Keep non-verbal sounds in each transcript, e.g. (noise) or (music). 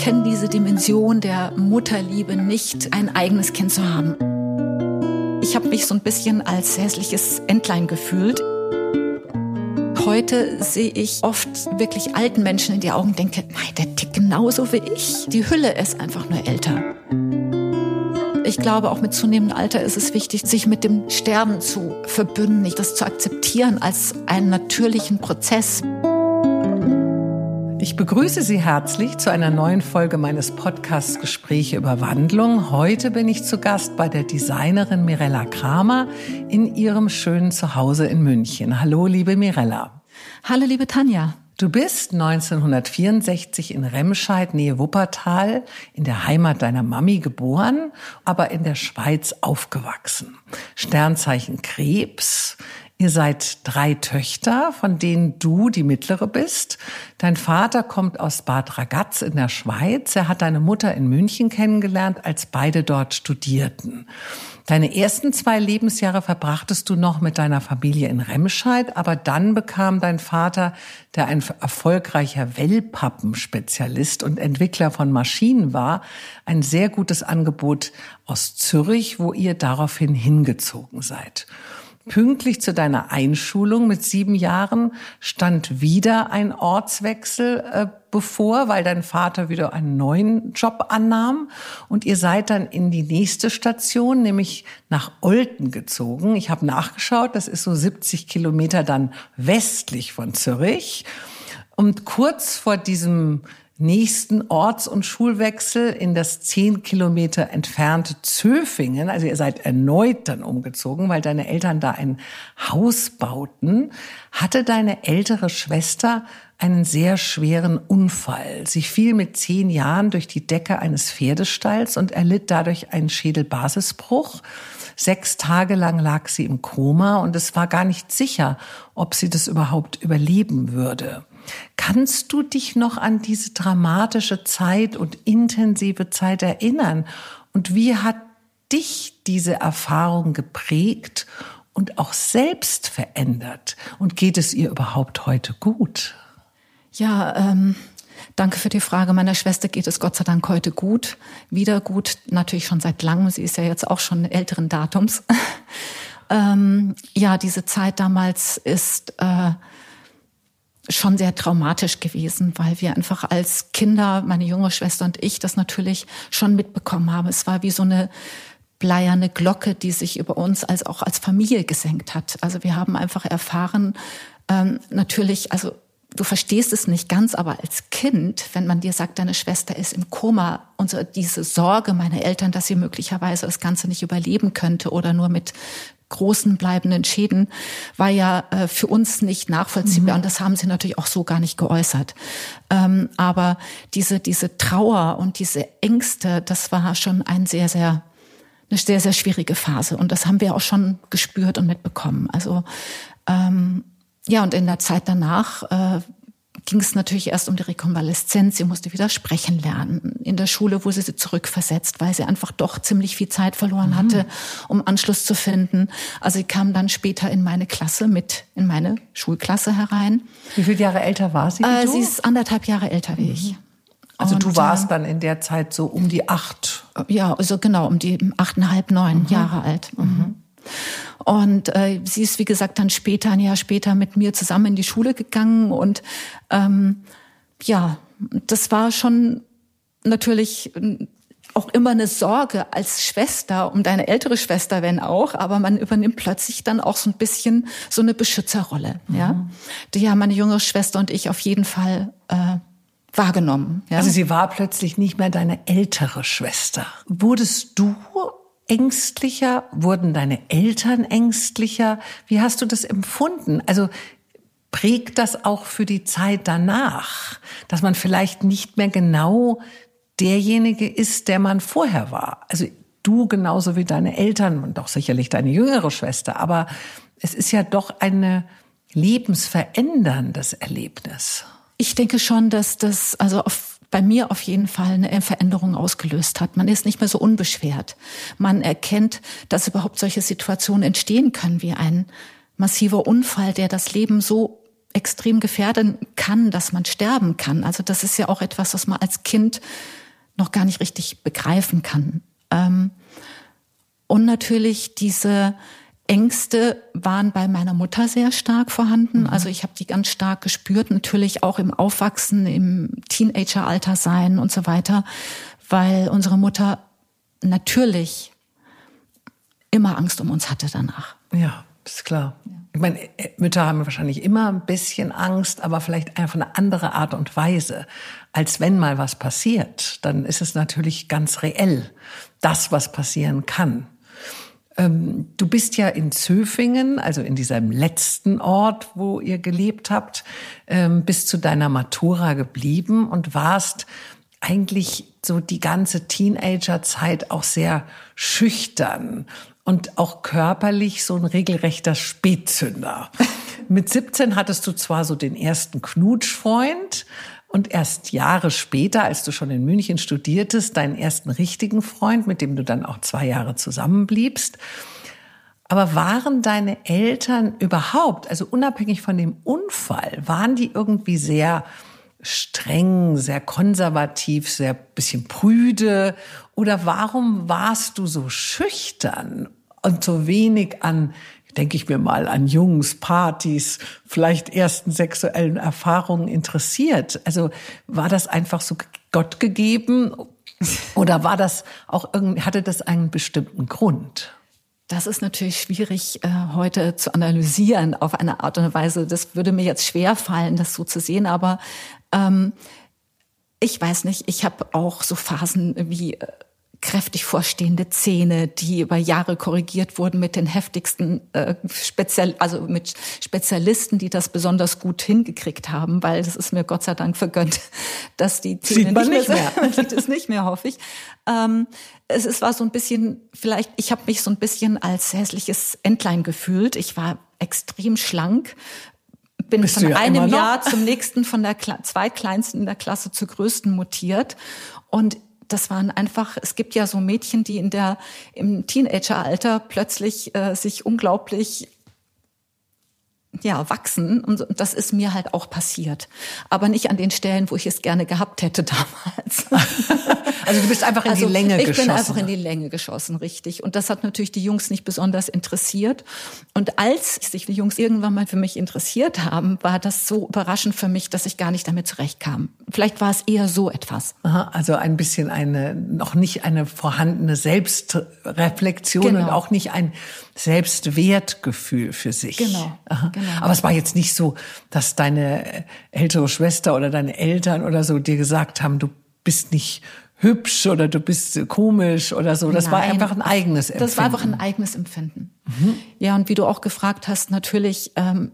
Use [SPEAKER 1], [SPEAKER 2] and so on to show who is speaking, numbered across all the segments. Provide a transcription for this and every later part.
[SPEAKER 1] kenne diese Dimension der Mutterliebe nicht, ein eigenes Kind zu haben. Ich habe mich so ein bisschen als hässliches Entlein gefühlt. Heute sehe ich oft wirklich alten Menschen in die Augen und denke, nein, der tickt genauso wie ich. Die Hülle ist einfach nur älter. Ich glaube, auch mit zunehmendem Alter ist es wichtig, sich mit dem Sterben zu verbünden, das zu akzeptieren als einen natürlichen Prozess.
[SPEAKER 2] Ich begrüße Sie herzlich zu einer neuen Folge meines Podcasts Gespräche über Wandlung. Heute bin ich zu Gast bei der Designerin Mirella Kramer in ihrem schönen Zuhause in München. Hallo, liebe Mirella.
[SPEAKER 1] Hallo, liebe Tanja.
[SPEAKER 2] Du bist 1964 in Remscheid, Nähe Wuppertal, in der Heimat deiner Mami geboren, aber in der Schweiz aufgewachsen. Sternzeichen Krebs. Ihr seid drei Töchter, von denen du die mittlere bist. Dein Vater kommt aus Bad Ragaz in der Schweiz. Er hat deine Mutter in München kennengelernt, als beide dort studierten. Deine ersten zwei Lebensjahre verbrachtest du noch mit deiner Familie in Remscheid, aber dann bekam dein Vater, der ein erfolgreicher Wellpappenspezialist und Entwickler von Maschinen war, ein sehr gutes Angebot aus Zürich, wo ihr daraufhin hingezogen seid. Pünktlich zu deiner Einschulung mit sieben Jahren stand wieder ein Ortswechsel äh, bevor, weil dein Vater wieder einen neuen Job annahm. Und ihr seid dann in die nächste Station, nämlich nach Olten gezogen. Ich habe nachgeschaut, das ist so 70 Kilometer dann westlich von Zürich. Und kurz vor diesem nächsten Orts- und Schulwechsel in das zehn Kilometer entfernte Zöfingen. Also ihr seid erneut dann umgezogen, weil deine Eltern da ein Haus bauten. Hatte deine ältere Schwester einen sehr schweren Unfall. Sie fiel mit zehn Jahren durch die Decke eines Pferdestalls und erlitt dadurch einen Schädelbasisbruch. Sechs Tage lang lag sie im Koma und es war gar nicht sicher, ob sie das überhaupt überleben würde. Kannst du dich noch an diese dramatische Zeit und intensive Zeit erinnern? Und wie hat dich diese Erfahrung geprägt und auch selbst verändert? Und geht es ihr überhaupt heute gut?
[SPEAKER 1] Ja, ähm, danke für die Frage. Meiner Schwester geht es Gott sei Dank heute gut. Wieder gut, natürlich schon seit langem. Sie ist ja jetzt auch schon älteren Datums. (laughs) ähm, ja, diese Zeit damals ist äh, schon sehr traumatisch gewesen, weil wir einfach als Kinder, meine junge Schwester und ich, das natürlich schon mitbekommen haben. Es war wie so eine bleierne Glocke, die sich über uns als auch als Familie gesenkt hat. Also wir haben einfach erfahren, ähm, natürlich, also du verstehst es nicht ganz, aber als Kind, wenn man dir sagt, deine Schwester ist im Koma und diese Sorge meiner Eltern, dass sie möglicherweise das Ganze nicht überleben könnte oder nur mit großen bleibenden Schäden, war ja äh, für uns nicht nachvollziehbar. Mhm. Und das haben sie natürlich auch so gar nicht geäußert. Ähm, aber diese, diese Trauer und diese Ängste, das war schon ein sehr, sehr, eine sehr, sehr schwierige Phase. Und das haben wir auch schon gespürt und mitbekommen. Also, ähm, ja, und in der Zeit danach äh, ging es natürlich erst um die Rekonvaleszenz. Sie musste wieder sprechen lernen. In der Schule wurde sie zurückversetzt, weil sie einfach doch ziemlich viel Zeit verloren hatte, um Anschluss zu finden. Also sie kam dann später in meine Klasse mit, in meine Schulklasse herein.
[SPEAKER 2] Wie viele Jahre älter war sie?
[SPEAKER 1] Äh, sie ist anderthalb Jahre älter wie ich.
[SPEAKER 2] Also Und, du warst äh, dann in der Zeit so um die acht?
[SPEAKER 1] Ja, also genau, um die achteinhalb, neun mhm. Jahre alt. Mhm. Und äh, sie ist, wie gesagt, dann später, ein Jahr später mit mir zusammen in die Schule gegangen. Und ähm, ja, das war schon natürlich äh, auch immer eine Sorge als Schwester um deine ältere Schwester, wenn auch, aber man übernimmt plötzlich dann auch so ein bisschen so eine Beschützerrolle, mhm. ja, die ja meine jüngere Schwester und ich auf jeden Fall äh, wahrgenommen. Ja?
[SPEAKER 2] Also sie war plötzlich nicht mehr deine ältere Schwester. Wurdest du ängstlicher? Wurden deine Eltern ängstlicher? Wie hast du das empfunden? Also prägt das auch für die Zeit danach, dass man vielleicht nicht mehr genau derjenige ist, der man vorher war? Also du genauso wie deine Eltern und doch sicherlich deine jüngere Schwester, aber es ist ja doch eine lebensveränderndes Erlebnis.
[SPEAKER 1] Ich denke schon, dass das also auf bei mir auf jeden Fall eine Veränderung ausgelöst hat. Man ist nicht mehr so unbeschwert. Man erkennt, dass überhaupt solche Situationen entstehen können wie ein massiver Unfall, der das Leben so extrem gefährden kann, dass man sterben kann. Also das ist ja auch etwas, was man als Kind noch gar nicht richtig begreifen kann. Ähm, und natürlich diese Ängste waren bei meiner Mutter sehr stark vorhanden. Mhm. Also ich habe die ganz stark gespürt, natürlich auch im Aufwachsen, im Teenageralter sein und so weiter, weil unsere Mutter natürlich immer Angst um uns hatte danach.
[SPEAKER 2] Ja, ist klar. Ja. Ich meine, Mütter haben wahrscheinlich immer ein bisschen Angst, aber vielleicht einfach eine andere Art und Weise, als wenn mal was passiert. Dann ist es natürlich ganz reell, das, was passieren kann. Ähm, du bist ja in Zöfingen, also in diesem letzten Ort, wo ihr gelebt habt, ähm, bis zu deiner Matura geblieben und warst eigentlich so die ganze Teenagerzeit auch sehr schüchtern und auch körperlich so ein regelrechter Spätzünder. (laughs) Mit 17 hattest du zwar so den ersten Knutschfreund, und erst Jahre später, als du schon in München studiertest, deinen ersten richtigen Freund, mit dem du dann auch zwei Jahre zusammenbliebst. Aber waren deine Eltern überhaupt, also unabhängig von dem Unfall, waren die irgendwie sehr streng, sehr konservativ, sehr bisschen prüde? Oder warum warst du so schüchtern und so wenig an denke ich mir mal, an Jungs, Partys, vielleicht ersten sexuellen Erfahrungen interessiert? Also war das einfach so Gott gegeben oder war das auch irgendwie, hatte das einen bestimmten Grund?
[SPEAKER 1] Das ist natürlich schwierig äh, heute zu analysieren auf eine Art und Weise. Das würde mir jetzt schwer fallen, das so zu sehen. Aber ähm, ich weiß nicht. Ich habe auch so Phasen wie äh, kräftig vorstehende Zähne, die über Jahre korrigiert wurden mit den heftigsten äh, Spezial also mit Spezialisten, die das besonders gut hingekriegt haben, weil das ist mir Gott sei Dank vergönnt, dass die Zähne
[SPEAKER 2] sieht man nicht mehr,
[SPEAKER 1] man (laughs) sieht es nicht mehr, hoffe ich. Ähm, es, es war so ein bisschen, vielleicht, ich habe mich so ein bisschen als hässliches Entlein gefühlt. Ich war extrem schlank, bin Bist von ja einem Jahr zum nächsten von der Kla zweitkleinsten in der Klasse zur größten mutiert und das waren einfach, es gibt ja so Mädchen, die in der, im Teenageralter plötzlich äh, sich unglaublich ja, wachsen. Und das ist mir halt auch passiert. Aber nicht an den Stellen, wo ich es gerne gehabt hätte (laughs) damals.
[SPEAKER 2] Also du bist einfach in also die Länge
[SPEAKER 1] ich
[SPEAKER 2] geschossen.
[SPEAKER 1] Ich bin einfach in die Länge geschossen, richtig. Und das hat natürlich die Jungs nicht besonders interessiert. Und als sich die Jungs irgendwann mal für mich interessiert haben, war das so überraschend für mich, dass ich gar nicht damit zurechtkam. Vielleicht war es eher so etwas.
[SPEAKER 2] Aha, also ein bisschen eine, noch nicht eine vorhandene Selbstreflexion genau. und auch nicht ein Selbstwertgefühl für sich.
[SPEAKER 1] Genau,
[SPEAKER 2] genau. Aber es war jetzt nicht so, dass deine ältere Schwester oder deine Eltern oder so dir gesagt haben, du bist nicht hübsch oder du bist komisch oder so. Das Nein, war einfach ein eigenes Empfinden.
[SPEAKER 1] Das war einfach ein eigenes Empfinden. Mhm. Ja, und wie du auch gefragt hast, natürlich, ähm,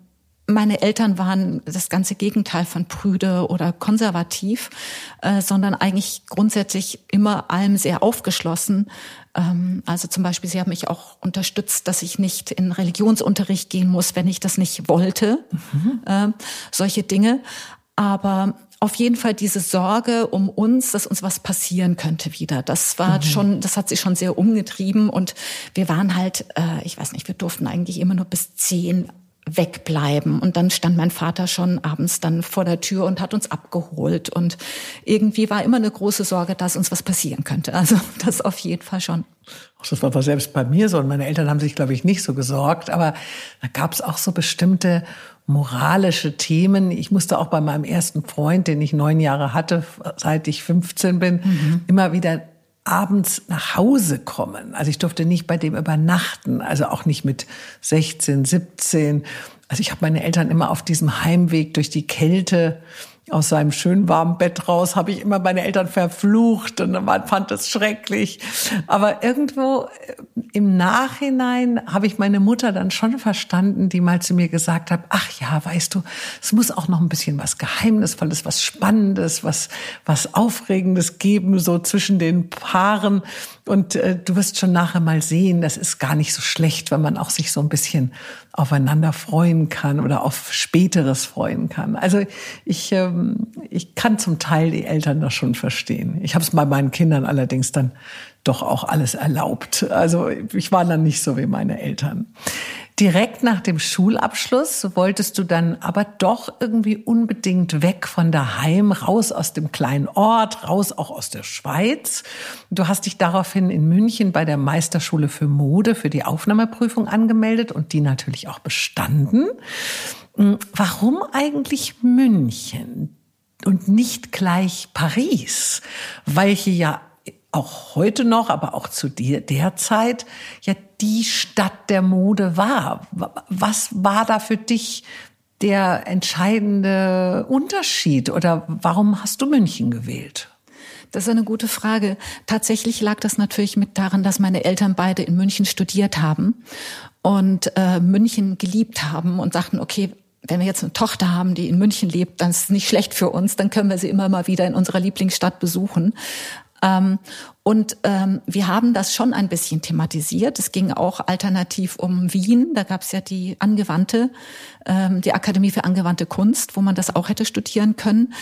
[SPEAKER 1] meine Eltern waren das ganze Gegenteil von prüde oder konservativ, äh, sondern eigentlich grundsätzlich immer allem sehr aufgeschlossen. Ähm, also zum Beispiel, sie haben mich auch unterstützt, dass ich nicht in Religionsunterricht gehen muss, wenn ich das nicht wollte. Mhm. Äh, solche Dinge. Aber auf jeden Fall diese Sorge um uns, dass uns was passieren könnte wieder. Das war mhm. schon, das hat sich schon sehr umgetrieben und wir waren halt, äh, ich weiß nicht, wir durften eigentlich immer nur bis zehn wegbleiben. Und dann stand mein Vater schon abends dann vor der Tür und hat uns abgeholt. Und irgendwie war immer eine große Sorge, dass uns was passieren könnte. Also (laughs) das auf jeden Fall schon.
[SPEAKER 2] Das war selbst bei mir so. Und meine Eltern haben sich, glaube ich, nicht so gesorgt. Aber da gab es auch so bestimmte moralische Themen. Ich musste auch bei meinem ersten Freund, den ich neun Jahre hatte, seit ich 15 bin, mhm. immer wieder abends nach Hause kommen. Also ich durfte nicht bei dem übernachten, also auch nicht mit 16, 17. Also ich habe meine Eltern immer auf diesem Heimweg durch die Kälte aus seinem schönen warmen Bett raus, habe ich immer meine Eltern verflucht und man fand es schrecklich. Aber irgendwo äh, im Nachhinein habe ich meine Mutter dann schon verstanden, die mal zu mir gesagt hat, ach ja, weißt du, es muss auch noch ein bisschen was Geheimnisvolles, was Spannendes, was, was Aufregendes geben, so zwischen den Paaren. Und äh, du wirst schon nachher mal sehen, das ist gar nicht so schlecht, wenn man auch sich so ein bisschen aufeinander freuen kann oder auf späteres freuen kann. Also ich, ähm, ich kann zum Teil die Eltern das schon verstehen. Ich habe es bei meinen Kindern allerdings dann doch auch alles erlaubt. Also ich war dann nicht so wie meine Eltern. Direkt nach dem Schulabschluss wolltest du dann aber doch irgendwie unbedingt weg von daheim, raus aus dem kleinen Ort, raus auch aus der Schweiz. Du hast dich daraufhin in München bei der Meisterschule für Mode für die Aufnahmeprüfung angemeldet und die natürlich auch bestanden. Hm, warum eigentlich München und nicht gleich Paris? Welche ja auch heute noch, aber auch zu der, der Zeit ja die Stadt der Mode war. Was war da für dich der entscheidende Unterschied oder warum hast du München gewählt?
[SPEAKER 1] Das ist eine gute Frage. Tatsächlich lag das natürlich mit daran, dass meine Eltern beide in München studiert haben und äh, München geliebt haben und sagten, okay, wenn wir jetzt eine Tochter haben, die in München lebt, dann ist es nicht schlecht für uns, dann können wir sie immer mal wieder in unserer Lieblingsstadt besuchen. Ähm, und ähm, wir haben das schon ein bisschen thematisiert. Es ging auch alternativ um Wien. Da gab es ja die angewandte, ähm, die Akademie für angewandte Kunst, wo man das auch hätte studieren können.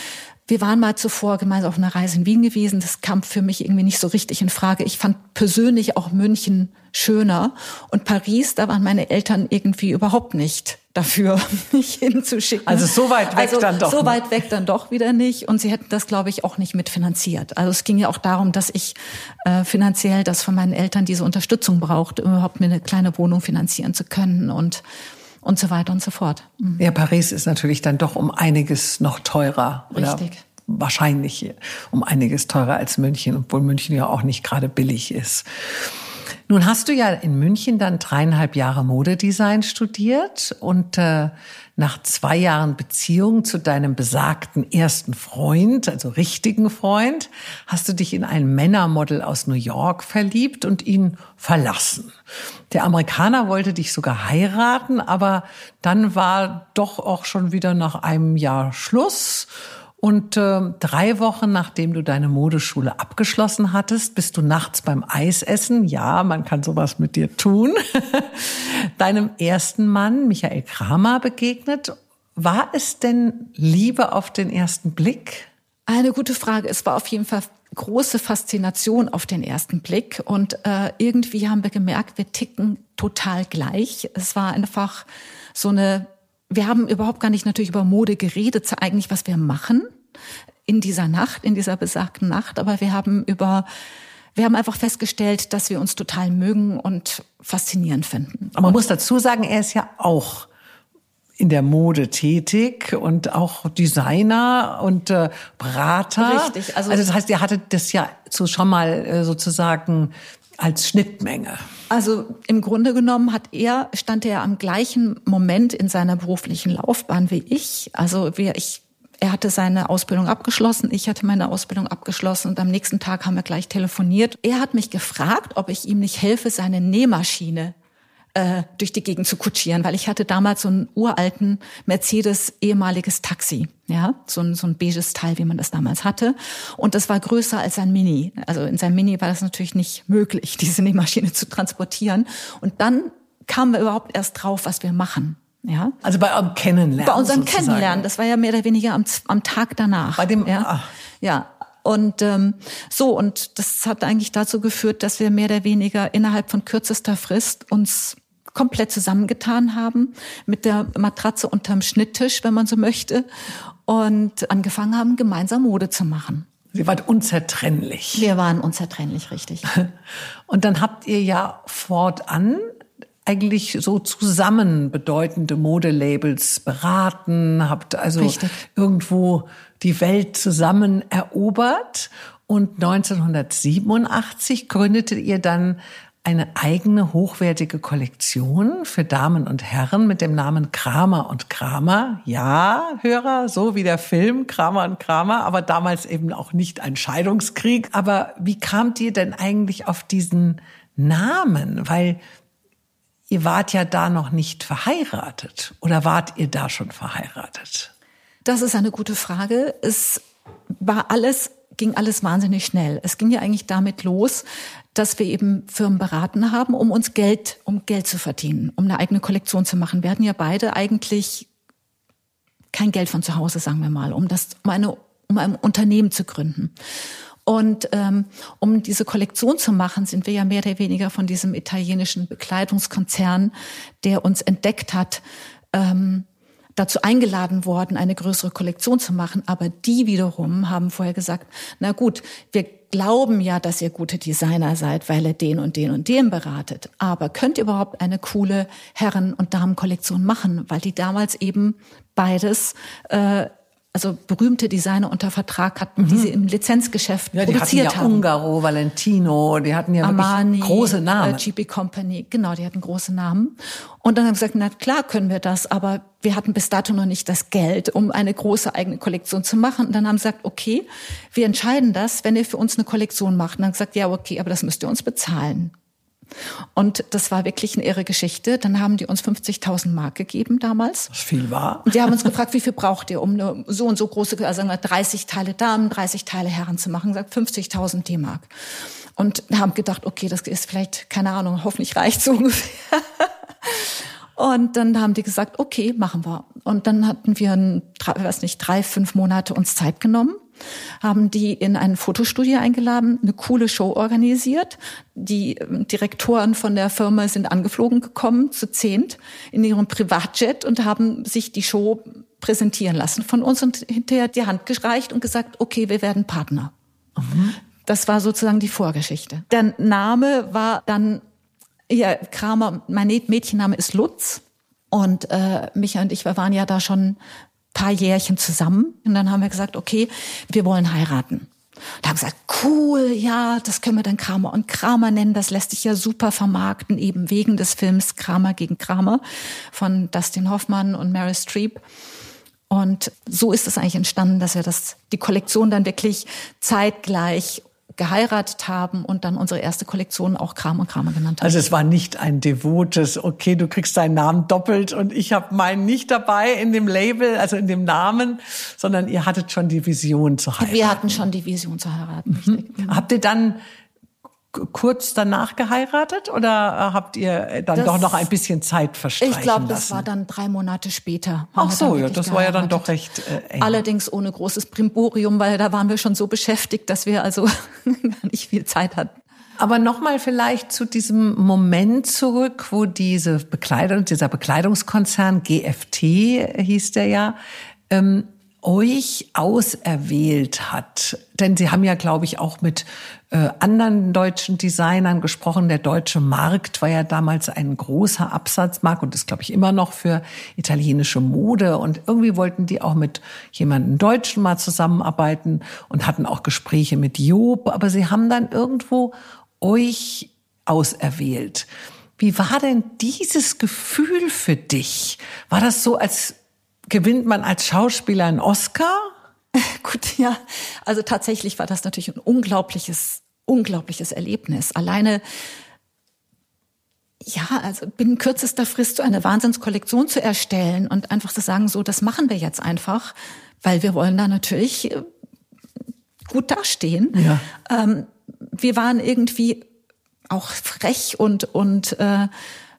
[SPEAKER 1] Wir waren mal zuvor gemeinsam auf einer Reise in Wien gewesen. Das kam für mich irgendwie nicht so richtig in Frage. Ich fand persönlich auch München schöner. Und Paris, da waren meine Eltern irgendwie überhaupt nicht dafür, (laughs) mich hinzuschicken.
[SPEAKER 2] Also so weit weg also dann doch.
[SPEAKER 1] So weit weg dann doch wieder nicht. Und sie hätten das, glaube ich, auch nicht mitfinanziert. Also es ging ja auch darum, dass ich äh, finanziell das von meinen Eltern diese Unterstützung brauchte, überhaupt mir eine kleine Wohnung finanzieren zu können. Und und so weiter und so fort.
[SPEAKER 2] Mhm. Ja, Paris ist natürlich dann doch um einiges noch teurer.
[SPEAKER 1] Richtig.
[SPEAKER 2] wahrscheinlich um einiges teurer als München, obwohl München ja auch nicht gerade billig ist. Nun hast du ja in München dann dreieinhalb Jahre Modedesign studiert und äh, nach zwei Jahren Beziehung zu deinem besagten ersten Freund, also richtigen Freund, hast du dich in ein Männermodel aus New York verliebt und ihn verlassen. Der Amerikaner wollte dich sogar heiraten, aber dann war doch auch schon wieder nach einem Jahr Schluss und äh, drei Wochen nachdem du deine Modeschule abgeschlossen hattest, bist du nachts beim Eisessen, ja, man kann sowas mit dir tun, (laughs) deinem ersten Mann, Michael Kramer, begegnet. War es denn Liebe auf den ersten Blick?
[SPEAKER 1] Eine gute Frage. Es war auf jeden Fall große Faszination auf den ersten Blick. Und äh, irgendwie haben wir gemerkt, wir ticken total gleich. Es war einfach so eine wir haben überhaupt gar nicht natürlich über Mode geredet, eigentlich was wir machen in dieser Nacht, in dieser besagten Nacht, aber wir haben über wir haben einfach festgestellt, dass wir uns total mögen und faszinierend finden.
[SPEAKER 2] Aber man muss dazu sagen, er ist ja auch in der Mode tätig und auch Designer und äh, Berater.
[SPEAKER 1] Richtig.
[SPEAKER 2] Also, also das heißt, ihr hattet das ja so schon mal äh, sozusagen als Schnittmenge.
[SPEAKER 1] Also im Grunde genommen hat er, stand er am gleichen Moment in seiner beruflichen Laufbahn wie ich. Also wir, ich er hatte seine Ausbildung abgeschlossen, ich hatte meine Ausbildung abgeschlossen und am nächsten Tag haben wir gleich telefoniert. Er hat mich gefragt, ob ich ihm nicht helfe, seine Nähmaschine äh, durch die Gegend zu kutschieren, weil ich hatte damals so einen uralten Mercedes ehemaliges Taxi, ja, so ein, so ein beiges Teil, wie man das damals hatte. Und das war größer als ein Mini. Also in seinem Mini war das natürlich nicht möglich, (laughs) diese Nähmaschine zu transportieren. Und dann kamen wir überhaupt erst drauf, was wir machen. Ja.
[SPEAKER 2] Also bei eurem Kennenlernen.
[SPEAKER 1] Bei unserem sozusagen. Kennenlernen. Das war ja mehr oder weniger am, am Tag danach.
[SPEAKER 2] Bei dem,
[SPEAKER 1] ja.
[SPEAKER 2] Ach.
[SPEAKER 1] Ja. Und ähm, so, und das hat eigentlich dazu geführt, dass wir mehr oder weniger innerhalb von kürzester Frist uns komplett zusammengetan haben, mit der Matratze unterm Schnitttisch, wenn man so möchte, und angefangen haben, gemeinsam Mode zu machen.
[SPEAKER 2] Sie waren unzertrennlich.
[SPEAKER 1] Wir waren unzertrennlich, richtig. (laughs)
[SPEAKER 2] Und dann habt ihr ja fortan eigentlich so zusammen bedeutende Modelabels beraten, habt also Richtig. irgendwo die Welt zusammen erobert. Und 1987 gründete ihr dann eine eigene hochwertige Kollektion für Damen und Herren mit dem Namen Kramer und Kramer. Ja, Hörer, so wie der Film Kramer und Kramer, aber damals eben auch nicht ein Scheidungskrieg. Aber wie kamt ihr denn eigentlich auf diesen Namen? Weil ihr wart ja da noch nicht verheiratet oder wart ihr da schon verheiratet?
[SPEAKER 1] Das ist eine gute Frage. Es war alles, ging alles wahnsinnig schnell. Es ging ja eigentlich damit los, dass wir eben Firmen beraten haben, um uns Geld, um Geld zu verdienen, um eine eigene Kollektion zu machen. Wir hatten ja beide eigentlich kein Geld von zu Hause, sagen wir mal, um das, um eine, um ein Unternehmen zu gründen. Und ähm, um diese Kollektion zu machen, sind wir ja mehr oder weniger von diesem italienischen Bekleidungskonzern, der uns entdeckt hat, ähm, dazu eingeladen worden, eine größere Kollektion zu machen. Aber die wiederum haben vorher gesagt, na gut, wir glauben ja, dass ihr gute Designer seid, weil ihr den und den und den beratet. Aber könnt ihr überhaupt eine coole Herren- und Damenkollektion machen? Weil die damals eben beides äh, also berühmte Designer unter Vertrag hatten, mhm. die sie im Lizenzgeschäft ja, produziert
[SPEAKER 2] die hatten
[SPEAKER 1] ja haben.
[SPEAKER 2] Ungaro, Valentino, die hatten ja Armani, große Namen. Äh,
[SPEAKER 1] GP Company, genau, die hatten große Namen. Und dann haben sie gesagt, na klar können wir das, aber wir hatten bis dato noch nicht das Geld, um eine große eigene Kollektion zu machen. Und dann haben sie gesagt, okay, wir entscheiden das, wenn ihr für uns eine Kollektion macht. Und dann haben sie gesagt, ja, okay, aber das müsst ihr uns bezahlen. Und das war wirklich eine irre Geschichte. Dann haben die uns 50.000 Mark gegeben damals.
[SPEAKER 2] Was viel war.
[SPEAKER 1] Und die haben uns gefragt, wie viel braucht ihr, um eine so und so große, also sagen wir 30 Teile Damen, 30 Teile Herren zu machen. Sagt 50.000 D-Mark. Und haben gedacht, okay, das ist vielleicht, keine Ahnung, hoffentlich reicht so (laughs) ungefähr. Und dann haben die gesagt, okay, machen wir. Und dann hatten wir, ein, weiß nicht, drei, fünf Monate uns Zeit genommen haben die in ein Fotostudio eingeladen, eine coole Show organisiert. Die ähm, Direktoren von der Firma sind angeflogen gekommen, zu zehnt, in ihrem Privatjet und haben sich die Show präsentieren lassen von uns und hinterher die Hand gereicht und gesagt, okay, wir werden Partner. Mhm. Das war sozusagen die Vorgeschichte. Der Name war dann, ja, Kramer, mein Mädchenname ist Lutz. Und äh, Micha und ich, wir waren ja da schon paar Jährchen zusammen. Und dann haben wir gesagt, okay, wir wollen heiraten. Da haben gesagt, cool, ja, das können wir dann Kramer und Kramer nennen. Das lässt sich ja super vermarkten, eben wegen des Films Kramer gegen Kramer von Dustin Hoffmann und Mary Streep. Und so ist es eigentlich entstanden, dass wir das, die Kollektion dann wirklich zeitgleich geheiratet haben und dann unsere erste Kollektion auch Kram und Kramer genannt haben.
[SPEAKER 2] Also es war nicht ein devotes, okay, du kriegst deinen Namen doppelt und ich habe meinen nicht dabei in dem Label, also in dem Namen, sondern ihr hattet schon die Vision zu heiraten.
[SPEAKER 1] Wir hatten schon die Vision zu heiraten.
[SPEAKER 2] Mhm. Habt ihr dann kurz danach geheiratet oder habt ihr dann das, doch noch ein bisschen Zeit verstreichen
[SPEAKER 1] Ich glaube, das war dann drei Monate später.
[SPEAKER 2] Ach so, ja, das war ja dann doch recht
[SPEAKER 1] äh, eng. Allerdings ohne großes Primborium, weil da waren wir schon so beschäftigt, dass wir also (laughs) nicht viel Zeit hatten.
[SPEAKER 2] Aber nochmal vielleicht zu diesem Moment zurück, wo diese Bekleidung, dieser Bekleidungskonzern GFT hieß der ja, ähm, euch auserwählt hat. Denn Sie haben ja, glaube ich, auch mit äh, anderen deutschen Designern gesprochen. Der deutsche Markt war ja damals ein großer Absatzmarkt und ist, glaube ich, immer noch für italienische Mode. Und irgendwie wollten die auch mit jemandem Deutschen mal zusammenarbeiten und hatten auch Gespräche mit Job. Aber sie haben dann irgendwo euch auserwählt. Wie war denn dieses Gefühl für dich? War das so, als gewinnt man als Schauspieler einen Oscar? (laughs)
[SPEAKER 1] Gut, ja. Also tatsächlich war das natürlich ein unglaubliches, unglaubliches Erlebnis. Alleine, ja, also binnen kürzester Frist so eine Wahnsinnskollektion zu erstellen und einfach zu sagen, so, das machen wir jetzt einfach, weil wir wollen da natürlich äh, gut dastehen. Ja. Ähm, wir waren irgendwie auch frech und, und äh,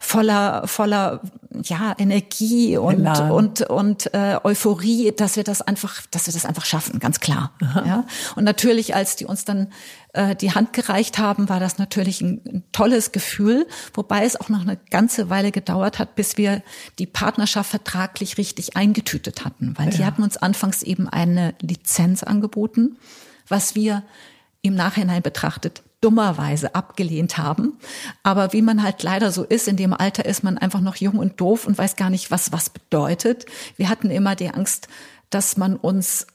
[SPEAKER 1] voller voller ja Energie und Elan. und und äh, Euphorie, dass wir das einfach, dass wir das einfach schaffen, ganz klar. Ja und natürlich, als die uns dann äh, die Hand gereicht haben, war das natürlich ein, ein tolles Gefühl, wobei es auch noch eine ganze Weile gedauert hat, bis wir die Partnerschaft vertraglich richtig eingetütet hatten, weil ja. die hatten uns anfangs eben eine Lizenz angeboten, was wir im Nachhinein betrachtet dummerweise abgelehnt haben. Aber wie man halt leider so ist, in dem Alter ist man einfach noch jung und doof und weiß gar nicht, was was bedeutet. Wir hatten immer die Angst, dass man uns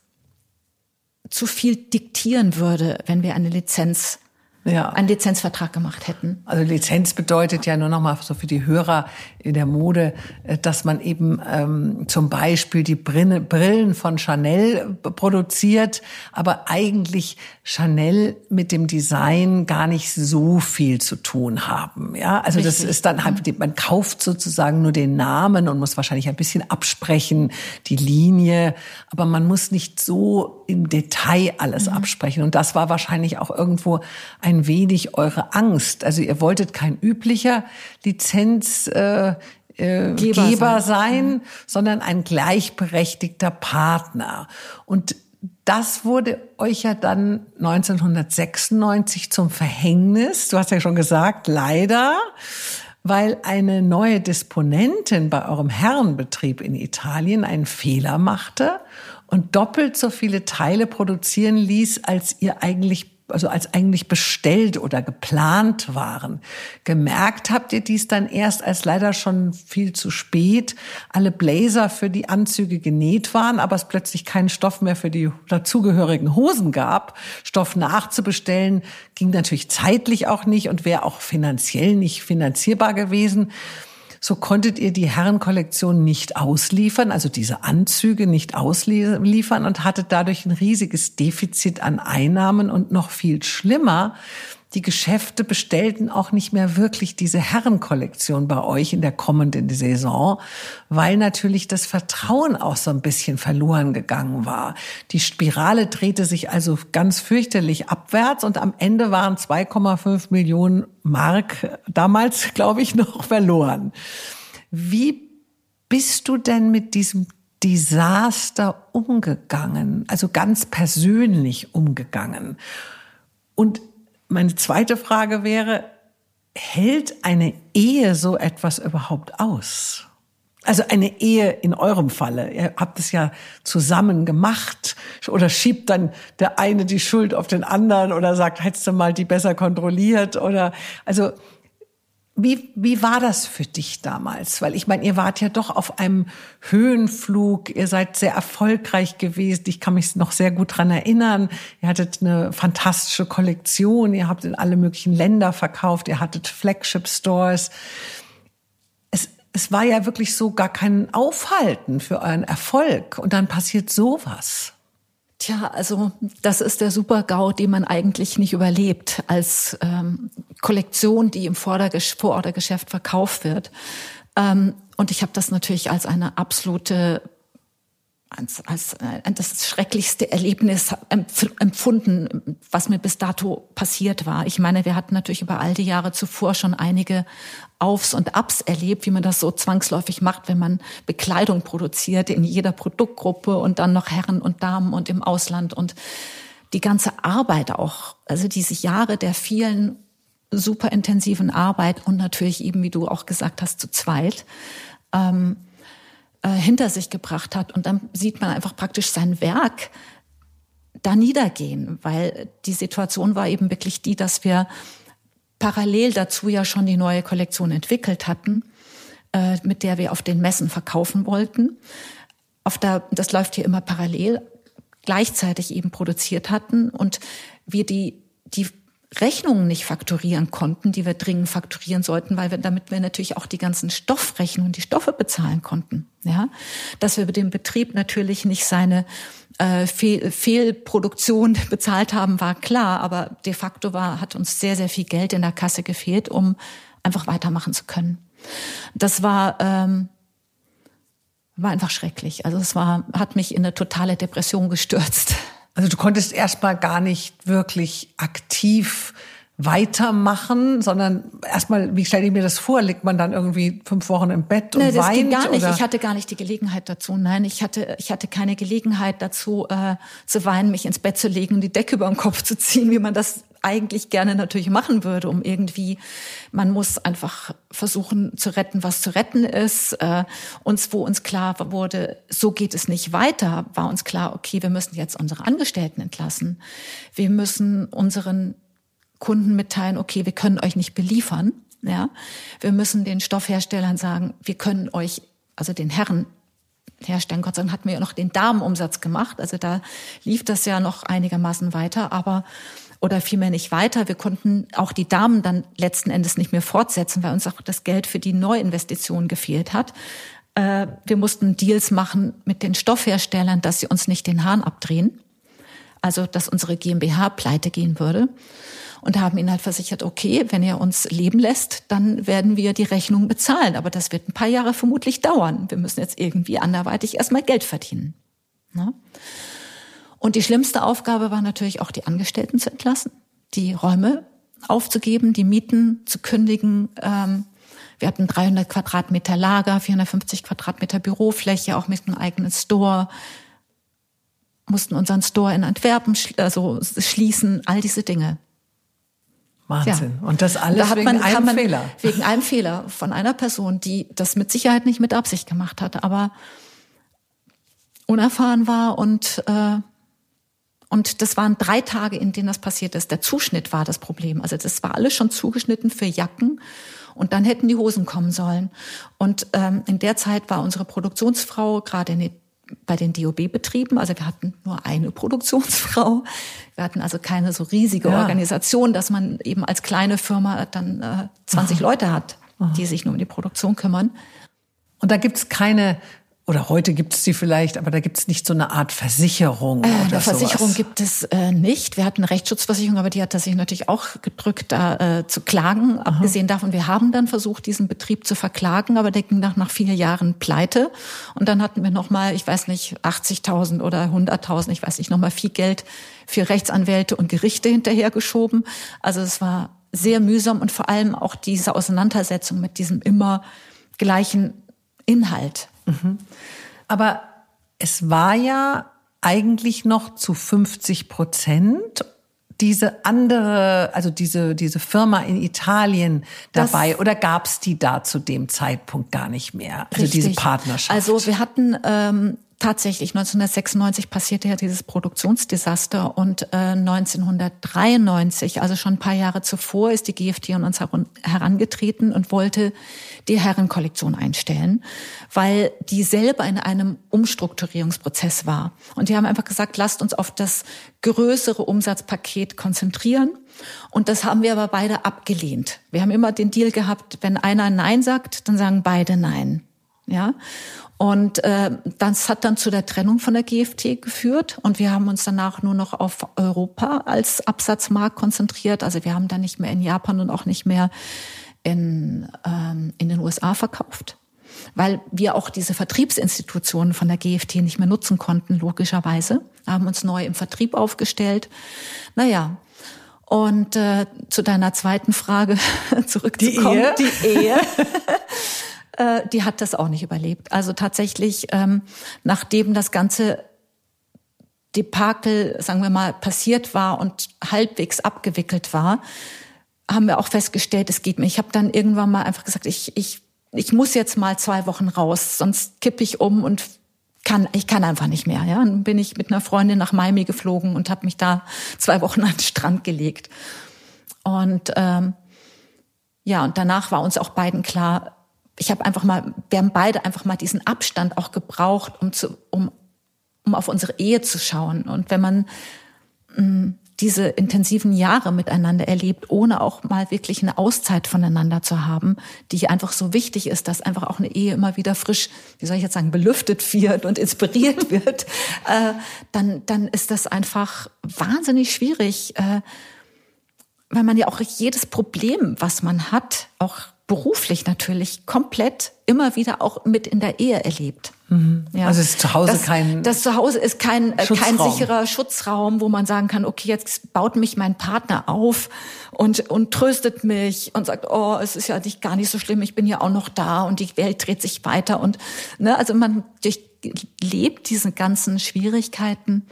[SPEAKER 1] zu viel diktieren würde, wenn wir eine Lizenz ja. einen Lizenzvertrag gemacht hätten.
[SPEAKER 2] Also Lizenz bedeutet ja nur noch mal so für die Hörer in der Mode, äh, dass man eben ähm, zum Beispiel die Brillen von Chanel produziert, aber eigentlich Chanel mit dem Design gar nicht so viel zu tun haben. Ja, also Richtig. das ist dann halt, man kauft sozusagen nur den Namen und muss wahrscheinlich ein bisschen absprechen, die Linie, aber man muss nicht so im Detail alles mhm. absprechen. Und das war wahrscheinlich auch irgendwo ein wenig eure Angst. Also ihr wolltet kein üblicher Lizenz äh, äh, Geber, Geber sein, sein mhm. sondern ein gleichberechtigter Partner. Und das wurde euch ja dann 1996 zum Verhängnis. Du hast ja schon gesagt, leider, weil eine neue Disponentin bei eurem Herrenbetrieb in Italien einen Fehler machte und doppelt so viele Teile produzieren ließ, als ihr eigentlich also als eigentlich bestellt oder geplant waren. Gemerkt habt ihr dies dann erst, als leider schon viel zu spät alle Blazer für die Anzüge genäht waren, aber es plötzlich keinen Stoff mehr für die dazugehörigen Hosen gab. Stoff nachzubestellen ging natürlich zeitlich auch nicht und wäre auch finanziell nicht finanzierbar gewesen. So konntet ihr die Herrenkollektion nicht ausliefern, also diese Anzüge nicht ausliefern und hattet dadurch ein riesiges Defizit an Einnahmen und noch viel schlimmer, die Geschäfte bestellten auch nicht mehr wirklich diese Herrenkollektion bei euch in der kommenden Saison, weil natürlich das Vertrauen auch so ein bisschen verloren gegangen war. Die Spirale drehte sich also ganz fürchterlich abwärts und am Ende waren 2,5 Millionen Mark damals, (laughs) glaube ich, noch verloren. Wie bist du denn mit diesem Desaster umgegangen, also ganz persönlich umgegangen? Und meine zweite Frage wäre, hält eine Ehe so etwas überhaupt aus? Also eine Ehe in eurem Falle. Ihr habt es ja zusammen gemacht. Oder schiebt dann der eine die Schuld auf den anderen oder sagt, hättest du mal die besser kontrolliert oder, also, wie, wie war das für dich damals? Weil ich meine, ihr wart ja doch auf einem Höhenflug, ihr seid sehr erfolgreich gewesen. Ich kann mich noch sehr gut dran erinnern. Ihr hattet eine fantastische Kollektion, ihr habt in alle möglichen Länder verkauft, ihr hattet Flagship-Stores. Es, es war ja wirklich so gar kein Aufhalten für euren Erfolg. Und dann passiert sowas.
[SPEAKER 1] Tja, also das ist der Super-GAU, den man eigentlich nicht überlebt als ähm, Kollektion, die im Vorordergeschäft verkauft wird. Ähm, und ich habe das natürlich als eine absolute als, als äh, das schrecklichste Erlebnis empfunden, was mir bis dato passiert war. Ich meine, wir hatten natürlich über all die Jahre zuvor schon einige Aufs und Abs erlebt, wie man das so zwangsläufig macht, wenn man Bekleidung produziert in jeder Produktgruppe und dann noch Herren und Damen und im Ausland und die ganze Arbeit auch, also diese Jahre der vielen super intensiven Arbeit und natürlich eben, wie du auch gesagt hast, zu zweit. Ähm, äh, hinter sich gebracht hat. Und dann sieht man einfach praktisch sein Werk da niedergehen, weil die Situation war eben wirklich die, dass wir parallel dazu ja schon die neue Kollektion entwickelt hatten, äh, mit der wir auf den Messen verkaufen wollten. Auf der, das läuft hier immer parallel, gleichzeitig eben produziert hatten und wir die, die Rechnungen nicht fakturieren konnten, die wir dringend fakturieren sollten, weil wir, damit wir natürlich auch die ganzen Stoffrechnungen, die Stoffe bezahlen konnten. Ja, dass wir den Betrieb natürlich nicht seine äh, Fehl, Fehlproduktion (laughs) bezahlt haben, war klar, aber de facto war, hat uns sehr, sehr viel Geld in der Kasse gefehlt, um einfach weitermachen zu können. Das war, ähm, war einfach schrecklich. Also es war, hat mich in eine totale Depression gestürzt. (laughs)
[SPEAKER 2] Also du konntest erstmal gar nicht wirklich aktiv weitermachen, sondern erstmal, wie stelle ich mir das vor? Liegt man dann irgendwie fünf Wochen im Bett und nee, das weint? Ging
[SPEAKER 1] gar nicht.
[SPEAKER 2] Oder?
[SPEAKER 1] Ich hatte gar nicht die Gelegenheit dazu. Nein, ich hatte, ich hatte keine Gelegenheit dazu, äh, zu weinen, mich ins Bett zu legen und die Decke über den Kopf zu ziehen, wie man das eigentlich gerne natürlich machen würde, um irgendwie, man muss einfach versuchen zu retten, was zu retten ist. Äh, uns, wo uns klar wurde, so geht es nicht weiter, war uns klar, okay, wir müssen jetzt unsere Angestellten entlassen. Wir müssen unseren Kunden mitteilen, okay, wir können euch nicht beliefern. Ja, wir müssen den Stoffherstellern sagen, wir können euch, also den Herren herstellen. Gott sei Dank hatten wir ja noch den Damenumsatz gemacht. Also da lief das ja noch einigermaßen weiter, aber oder vielmehr nicht weiter. Wir konnten auch die Damen dann letzten Endes nicht mehr fortsetzen, weil uns auch das Geld für die Neuinvestitionen gefehlt hat. Äh, wir mussten Deals machen mit den Stoffherstellern, dass sie uns nicht den Hahn abdrehen. Also, dass unsere GmbH pleite gehen würde und haben ihnen halt versichert, okay, wenn ihr uns leben lässt, dann werden wir die Rechnung bezahlen. Aber das wird ein paar Jahre vermutlich dauern. Wir müssen jetzt irgendwie anderweitig erstmal Geld verdienen. Ne? Und die schlimmste Aufgabe war natürlich auch, die Angestellten zu entlassen, die Räume aufzugeben, die Mieten zu kündigen. Ähm, wir hatten 300 Quadratmeter Lager, 450 Quadratmeter Bürofläche, auch mit einem eigenen Store. mussten unseren Store in Antwerpen also schließen, all diese Dinge.
[SPEAKER 2] Wahnsinn. Ja. Und das alles da wegen man, einem Fehler.
[SPEAKER 1] Wegen einem Fehler von einer Person, die das mit Sicherheit nicht mit Absicht gemacht hat, aber unerfahren war und äh, und das waren drei Tage, in denen das passiert ist. Der Zuschnitt war das Problem. Also das war alles schon zugeschnitten für Jacken. Und dann hätten die Hosen kommen sollen. Und ähm, in der Zeit war unsere Produktionsfrau gerade in bei den DOB-Betrieben. Also wir hatten nur eine Produktionsfrau. Wir hatten also keine so riesige ja. Organisation, dass man eben als kleine Firma dann äh, 20 Aha. Leute hat, die sich nur um die Produktion kümmern.
[SPEAKER 2] Und da gibt's keine oder heute gibt es die vielleicht, aber da gibt es nicht so eine Art Versicherung. Äh,
[SPEAKER 1] eine Versicherung gibt es äh, nicht. Wir hatten eine Rechtsschutzversicherung, aber die hat sich natürlich auch gedrückt, da äh, zu klagen. Aha. Abgesehen davon, wir haben dann versucht, diesen Betrieb zu verklagen, aber der ging nach, nach vier Jahren pleite. Und dann hatten wir nochmal, ich weiß nicht, 80.000 oder 100.000, ich weiß nicht, nochmal viel Geld für Rechtsanwälte und Gerichte hinterhergeschoben. Also es war sehr mühsam und vor allem auch diese Auseinandersetzung mit diesem immer gleichen Inhalt. Mhm.
[SPEAKER 2] Aber es war ja eigentlich noch zu 50 Prozent diese andere, also diese, diese Firma in Italien dabei das, oder gab es die da zu dem Zeitpunkt gar nicht mehr? Also
[SPEAKER 1] richtig.
[SPEAKER 2] diese Partnerschaft.
[SPEAKER 1] Also wir hatten ähm, tatsächlich 1996 passierte ja dieses Produktionsdesaster und äh, 1993, also schon ein paar Jahre zuvor, ist die GFT an uns herangetreten und wollte die Herrenkollektion einstellen, weil die selber in einem Umstrukturierungsprozess war. Und die haben einfach gesagt, lasst uns auf das größere Umsatzpaket konzentrieren. Und das haben wir aber beide abgelehnt. Wir haben immer den Deal gehabt, wenn einer Nein sagt, dann sagen beide Nein. Ja. Und äh, das hat dann zu der Trennung von der GFT geführt und wir haben uns danach nur noch auf Europa als Absatzmarkt konzentriert. Also wir haben dann nicht mehr in Japan und auch nicht mehr in, ähm, in den USA verkauft, weil wir auch diese Vertriebsinstitutionen von der GFT nicht mehr nutzen konnten, logischerweise. Haben uns neu im Vertrieb aufgestellt. Naja, und äh, zu deiner zweiten Frage (laughs) zurückzukommen.
[SPEAKER 2] Die Ehe?
[SPEAKER 1] Die (laughs) Ehe. Äh, die hat das auch nicht überlebt. Also tatsächlich, ähm, nachdem das ganze Debakel, sagen wir mal, passiert war und halbwegs abgewickelt war, haben wir auch festgestellt, es geht mir. Ich habe dann irgendwann mal einfach gesagt, ich, ich, ich muss jetzt mal zwei Wochen raus, sonst kippe ich um und kann, ich kann einfach nicht mehr. Ja? Dann bin ich mit einer Freundin nach Miami geflogen und habe mich da zwei Wochen (laughs) an den Strand gelegt. Und ähm, ja, und danach war uns auch beiden klar, ich habe einfach mal, wir haben beide einfach mal diesen Abstand auch gebraucht, um zu, um, um auf unsere Ehe zu schauen. Und wenn man mh, mm, diese intensiven Jahre miteinander erlebt, ohne auch mal wirklich eine Auszeit voneinander zu haben, die einfach so wichtig ist, dass einfach auch eine Ehe immer wieder frisch, wie soll ich jetzt sagen, belüftet wird und inspiriert (laughs) wird, äh, dann, dann ist das einfach wahnsinnig schwierig, äh, weil man ja auch jedes Problem, was man hat, auch beruflich natürlich komplett immer wieder auch mit in der Ehe erlebt.
[SPEAKER 2] Mhm. Ja. Also ist zu Hause
[SPEAKER 1] das,
[SPEAKER 2] kein
[SPEAKER 1] Das zu Hause ist kein äh, kein sicherer Schutzraum, wo man sagen kann, okay, jetzt baut mich mein Partner auf und und tröstet mich und sagt, oh, es ist ja nicht gar nicht so schlimm, ich bin ja auch noch da und die Welt dreht sich weiter und ne, also man durchlebt diese ganzen Schwierigkeiten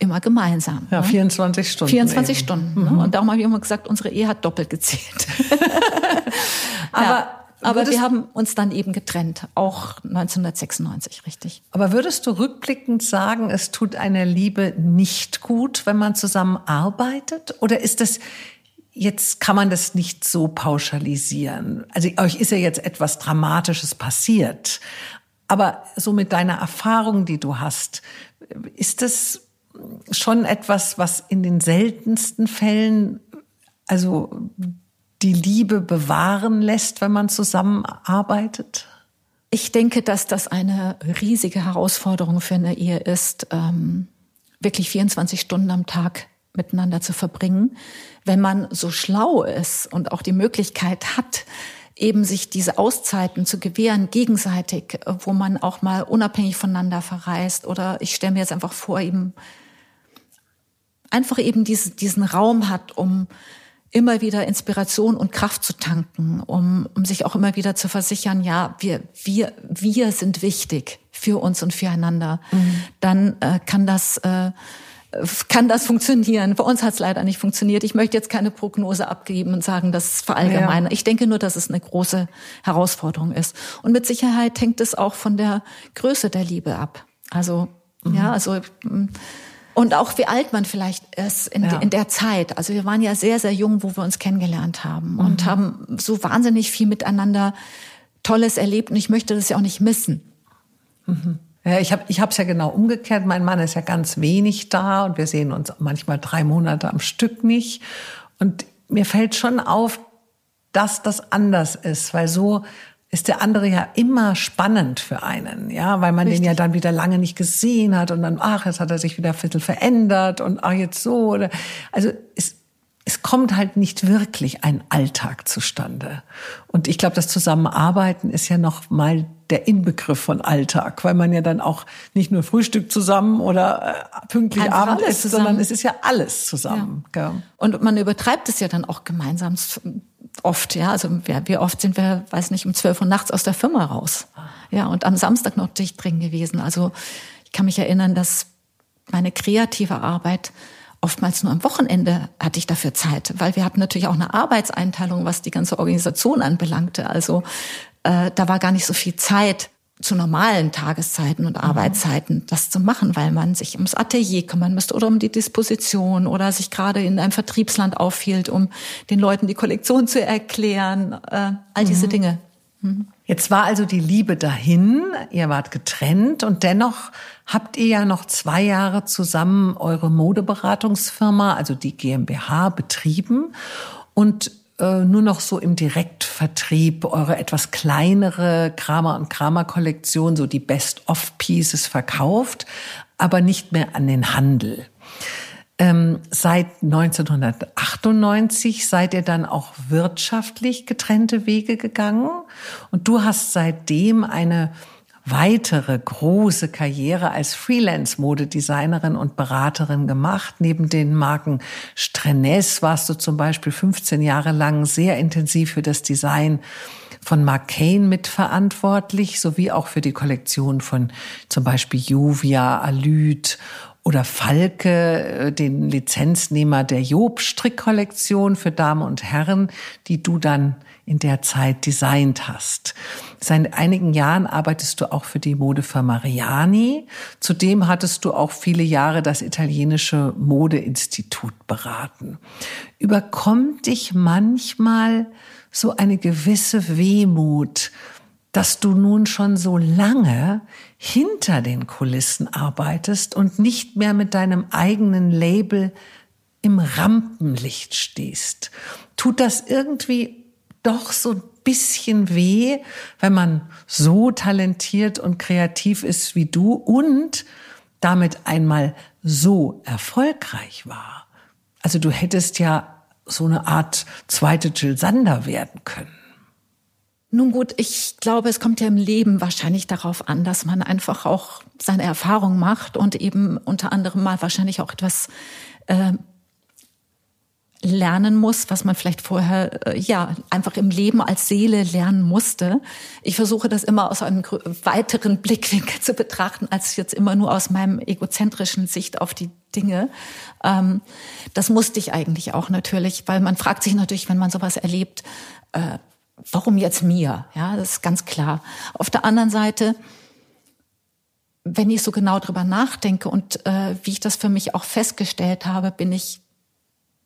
[SPEAKER 1] immer gemeinsam.
[SPEAKER 2] Ja,
[SPEAKER 1] ne?
[SPEAKER 2] 24 Stunden.
[SPEAKER 1] 24 eben. Stunden. Ne? Mhm. Und darum habe ich immer gesagt, unsere Ehe hat doppelt gezählt. (laughs) aber ja, aber wir haben uns dann eben getrennt, auch 1996, richtig.
[SPEAKER 2] Aber würdest du rückblickend sagen, es tut einer Liebe nicht gut, wenn man zusammen arbeitet? Oder ist das Jetzt kann man das nicht so pauschalisieren. Also euch ist ja jetzt etwas Dramatisches passiert. Aber so mit deiner Erfahrung, die du hast, ist das schon etwas, was in den seltensten Fällen, also die Liebe bewahren lässt, wenn man zusammenarbeitet?
[SPEAKER 1] Ich denke, dass das eine riesige Herausforderung für eine Ehe ist, ähm, wirklich 24 Stunden am Tag miteinander zu verbringen. Wenn man so schlau ist und auch die Möglichkeit hat, eben sich diese Auszeiten zu gewähren, gegenseitig, wo man auch mal unabhängig voneinander verreist. Oder ich stelle mir jetzt einfach vor, eben einfach eben diese, diesen Raum hat, um immer wieder Inspiration und Kraft zu tanken, um, um sich auch immer wieder zu versichern, ja, wir, wir, wir sind wichtig für uns und füreinander, mhm. dann äh, kann das äh, kann das funktionieren. Bei uns hat es leider nicht funktioniert. Ich möchte jetzt keine Prognose abgeben und sagen, das ist verallgemeiner. Ja. Ich denke nur, dass es eine große Herausforderung ist. Und mit Sicherheit hängt es auch von der Größe der Liebe ab. Also, mhm. ja, also, mm, und auch wie alt man vielleicht ist in, ja. in, der Zeit. Also wir waren ja sehr, sehr jung, wo wir uns kennengelernt haben mhm. und haben so wahnsinnig viel miteinander Tolles erlebt und ich möchte das ja auch nicht missen.
[SPEAKER 2] Mhm. Ja, ich habe ich hab's ja genau umgekehrt. Mein Mann ist ja ganz wenig da und wir sehen uns manchmal drei Monate am Stück nicht. Und mir fällt schon auf, dass das anders ist, weil so ist der andere ja immer spannend für einen, ja, weil man Richtig. den ja dann wieder lange nicht gesehen hat und dann, ach, jetzt hat er sich wieder ein bisschen verändert und ach, jetzt so oder, also es, es kommt halt nicht wirklich ein Alltag zustande. Und ich glaube, das Zusammenarbeiten ist ja noch mal der Inbegriff von Alltag, weil man ja dann auch nicht nur Frühstück zusammen oder äh, pünktlich Einfach Abend isst, sondern es ist ja alles zusammen. Ja.
[SPEAKER 1] Und man übertreibt es ja dann auch gemeinsam oft, ja. Also wie oft sind wir, weiß nicht, um zwölf Uhr nachts aus der Firma raus. Ja, und am Samstag noch dicht drin gewesen. Also ich kann mich erinnern, dass meine kreative Arbeit oftmals nur am Wochenende hatte ich dafür Zeit, weil wir hatten natürlich auch eine Arbeitseinteilung, was die ganze Organisation anbelangte. Also äh, da war gar nicht so viel Zeit zu normalen Tageszeiten und mhm. Arbeitszeiten das zu machen, weil man sich ums Atelier kümmern müsste oder um die Disposition oder sich gerade in einem Vertriebsland aufhielt, um den Leuten die Kollektion zu erklären, äh, all diese mhm. Dinge.
[SPEAKER 2] Mhm. Jetzt war also die Liebe dahin, ihr wart getrennt und dennoch habt ihr ja noch zwei Jahre zusammen eure Modeberatungsfirma, also die GmbH, betrieben und äh, nur noch so im Direktvertrieb eure etwas kleinere Kramer und Kramer Kollektion, so die Best-of-Pieces verkauft, aber nicht mehr an den Handel. Ähm, seit 1998 seid ihr dann auch wirtschaftlich getrennte Wege gegangen und du hast seitdem eine weitere große Karriere als Freelance-Modedesignerin und Beraterin gemacht. Neben den Marken Strenes warst du zum Beispiel 15 Jahre lang sehr intensiv für das Design von Mark Kane mitverantwortlich, sowie auch für die Kollektion von zum Beispiel Juvia, Alyd oder Falke, äh, den Lizenznehmer der Job Strickkollektion für Damen und Herren, die du dann in der Zeit designt hast. Seit einigen Jahren arbeitest du auch für die Modefirma Mariani. Zudem hattest du auch viele Jahre das italienische Modeinstitut beraten. Überkommt dich manchmal so eine gewisse Wehmut, dass du nun schon so lange hinter den Kulissen arbeitest und nicht mehr mit deinem eigenen Label im Rampenlicht stehst. Tut das irgendwie doch so ein bisschen weh, wenn man so talentiert und kreativ ist wie du und damit einmal so erfolgreich war. Also du hättest ja so eine Art zweite Jill Sander werden können.
[SPEAKER 1] Nun gut, ich glaube, es kommt ja im Leben wahrscheinlich darauf an, dass man einfach auch seine Erfahrung macht und eben unter anderem mal wahrscheinlich auch etwas äh, lernen muss, was man vielleicht vorher äh, ja einfach im Leben als Seele lernen musste. Ich versuche das immer aus einem weiteren Blickwinkel zu betrachten, als jetzt immer nur aus meinem egozentrischen Sicht auf die Dinge. Ähm, das musste ich eigentlich auch natürlich, weil man fragt sich natürlich, wenn man sowas erlebt, äh, warum jetzt mir? Ja, das ist ganz klar. Auf der anderen Seite, wenn ich so genau drüber nachdenke und äh, wie ich das für mich auch festgestellt habe, bin ich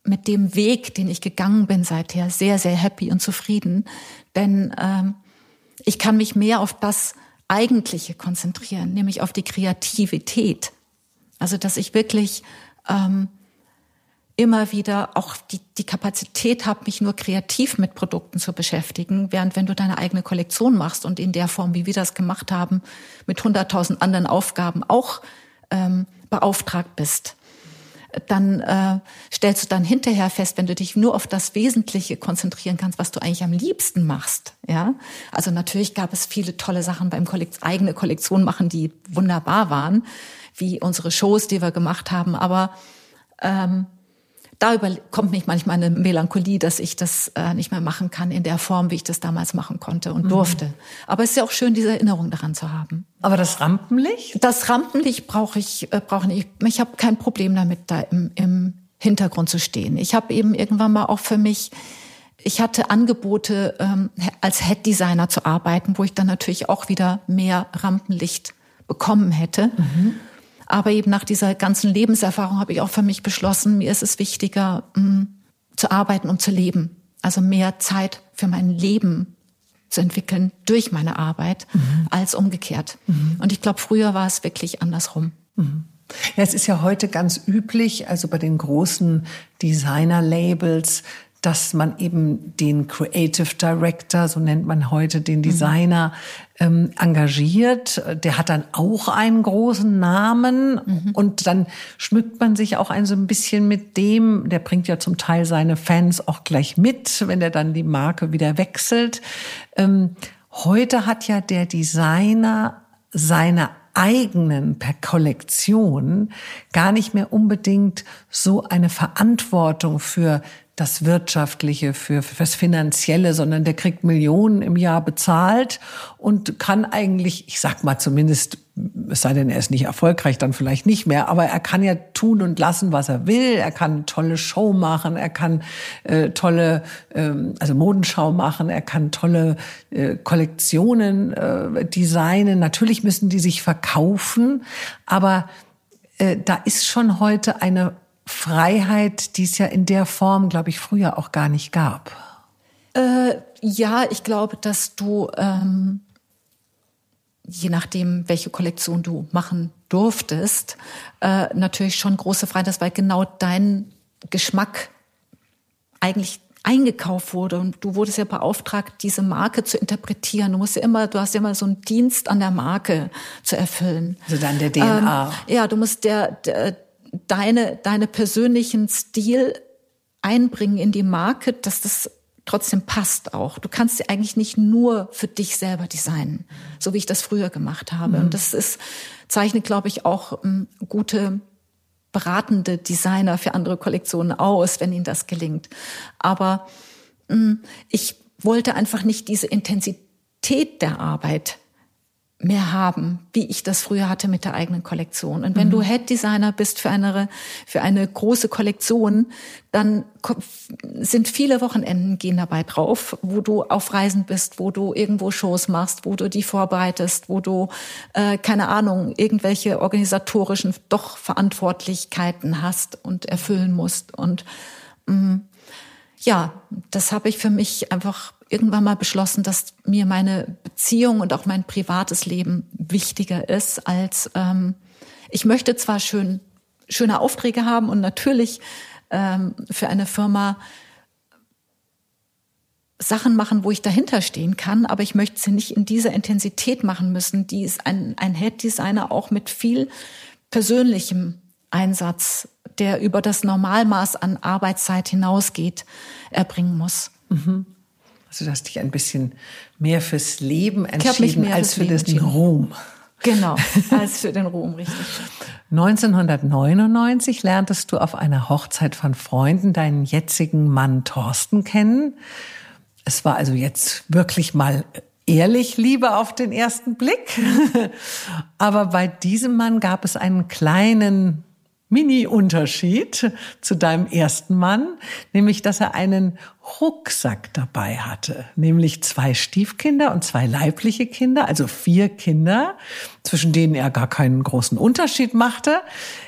[SPEAKER 1] mit dem Weg, den ich gegangen bin seither, sehr, sehr happy und zufrieden. Denn ähm, ich kann mich mehr auf das Eigentliche konzentrieren, nämlich auf die Kreativität. Also dass ich wirklich ähm, immer wieder auch die, die Kapazität habe, mich nur kreativ mit Produkten zu beschäftigen, während wenn du deine eigene Kollektion machst und in der Form, wie wir das gemacht haben, mit hunderttausend anderen Aufgaben auch ähm, beauftragt bist, dann äh, stellst du dann hinterher fest, wenn du dich nur auf das Wesentliche konzentrieren kannst, was du eigentlich am liebsten machst. Ja, also natürlich gab es viele tolle Sachen beim Kollekt eigene Kollektion machen, die wunderbar waren, wie unsere Shows, die wir gemacht haben. Aber ähm, da kommt mich manchmal eine Melancholie, dass ich das äh, nicht mehr machen kann in der Form, wie ich das damals machen konnte und mhm. durfte. Aber es ist ja auch schön, diese Erinnerung daran zu haben.
[SPEAKER 2] Aber das Rampenlicht?
[SPEAKER 1] Das Rampenlicht brauche ich, äh, brauche nicht. Ich habe kein Problem damit, da im, im Hintergrund zu stehen. Ich habe eben irgendwann mal auch für mich ich hatte Angebote, ähm, als Head-Designer zu arbeiten, wo ich dann natürlich auch wieder mehr Rampenlicht bekommen hätte. Mhm. Aber eben nach dieser ganzen Lebenserfahrung habe ich auch für mich beschlossen, mir ist es wichtiger, mm, zu arbeiten, um zu leben. Also mehr Zeit für mein Leben zu entwickeln durch meine Arbeit mhm. als umgekehrt. Mhm. Und ich glaube, früher war es wirklich andersrum.
[SPEAKER 2] Mhm. Ja, es ist ja heute ganz üblich, also bei den großen Designer-Labels, dass man eben den Creative Director, so nennt man heute den Designer, mhm. ähm, engagiert. Der hat dann auch einen großen Namen mhm. und dann schmückt man sich auch ein so ein bisschen mit dem. Der bringt ja zum Teil seine Fans auch gleich mit, wenn er dann die Marke wieder wechselt. Ähm, heute hat ja der Designer seine eigenen per Kollektion gar nicht mehr unbedingt so eine Verantwortung für das Wirtschaftliche, für, für das Finanzielle, sondern der kriegt Millionen im Jahr bezahlt und kann eigentlich, ich sag mal zumindest, es sei denn, er ist nicht erfolgreich, dann vielleicht nicht mehr, aber er kann ja tun und lassen, was er will. Er kann eine tolle Show machen, er kann äh, tolle, ähm, also Modenschau machen, er kann tolle äh, Kollektionen äh, designen. Natürlich müssen die sich verkaufen, aber äh, da ist schon heute eine Freiheit, die es ja in der Form, glaube ich, früher auch gar nicht gab.
[SPEAKER 1] Äh, ja, ich glaube, dass du, ähm, je nachdem, welche Kollektion du machen durftest, äh, natürlich schon große Freiheit hast, weil genau dein Geschmack eigentlich eingekauft wurde und du wurdest ja beauftragt, diese Marke zu interpretieren. Du musst ja immer, du hast ja immer so einen Dienst an der Marke zu erfüllen.
[SPEAKER 2] Also dann der DNA.
[SPEAKER 1] Ähm, ja, du musst der, der deine, deine persönlichen Stil einbringen in die Marke, dass das trotzdem passt auch. Du kannst sie eigentlich nicht nur für dich selber designen, so wie ich das früher gemacht habe. Mhm. Und das ist, zeichnet, glaube ich, auch um, ähm, gute beratende Designer für andere Kollektionen aus, wenn ihnen das gelingt. Aber um, ähm, ich wollte einfach nicht diese Intensität der Arbeit mehr haben, wie ich das früher hatte mit der eigenen Kollektion. Und wenn mhm. du Head Designer bist für eine, für eine große Kollektion, dann sind viele Wochenenden gehen dabei drauf, wo du auf Reisen bist, wo du irgendwo Shows machst, wo du die vorbereitest, wo du, äh, keine Ahnung, irgendwelche organisatorischen doch Verantwortlichkeiten hast und erfüllen musst. Und mh, mm, ja, das habe ich für mich einfach irgendwann mal beschlossen, dass mir meine Beziehung und auch mein privates Leben wichtiger ist als ähm, ich möchte zwar schön schöne Aufträge haben und natürlich ähm, für eine Firma Sachen machen, wo ich dahinter stehen kann, aber ich möchte sie nicht in dieser Intensität machen müssen, die ist ein, ein Head-Designer auch mit viel persönlichem Einsatz, der über das Normalmaß an Arbeitszeit hinausgeht, erbringen muss. Mhm.
[SPEAKER 2] Also du hast dich ein bisschen mehr fürs Leben entschieden als für den Ruhm.
[SPEAKER 1] Genau, (laughs) als für den Ruhm, richtig.
[SPEAKER 2] 1999 lerntest du auf einer Hochzeit von Freunden deinen jetzigen Mann Thorsten kennen. Es war also jetzt wirklich mal ehrlich Liebe auf den ersten Blick. (laughs) Aber bei diesem Mann gab es einen kleinen Mini-Unterschied zu deinem ersten Mann, nämlich dass er einen Rucksack dabei hatte, nämlich zwei Stiefkinder und zwei leibliche Kinder, also vier Kinder, zwischen denen er gar keinen großen Unterschied machte.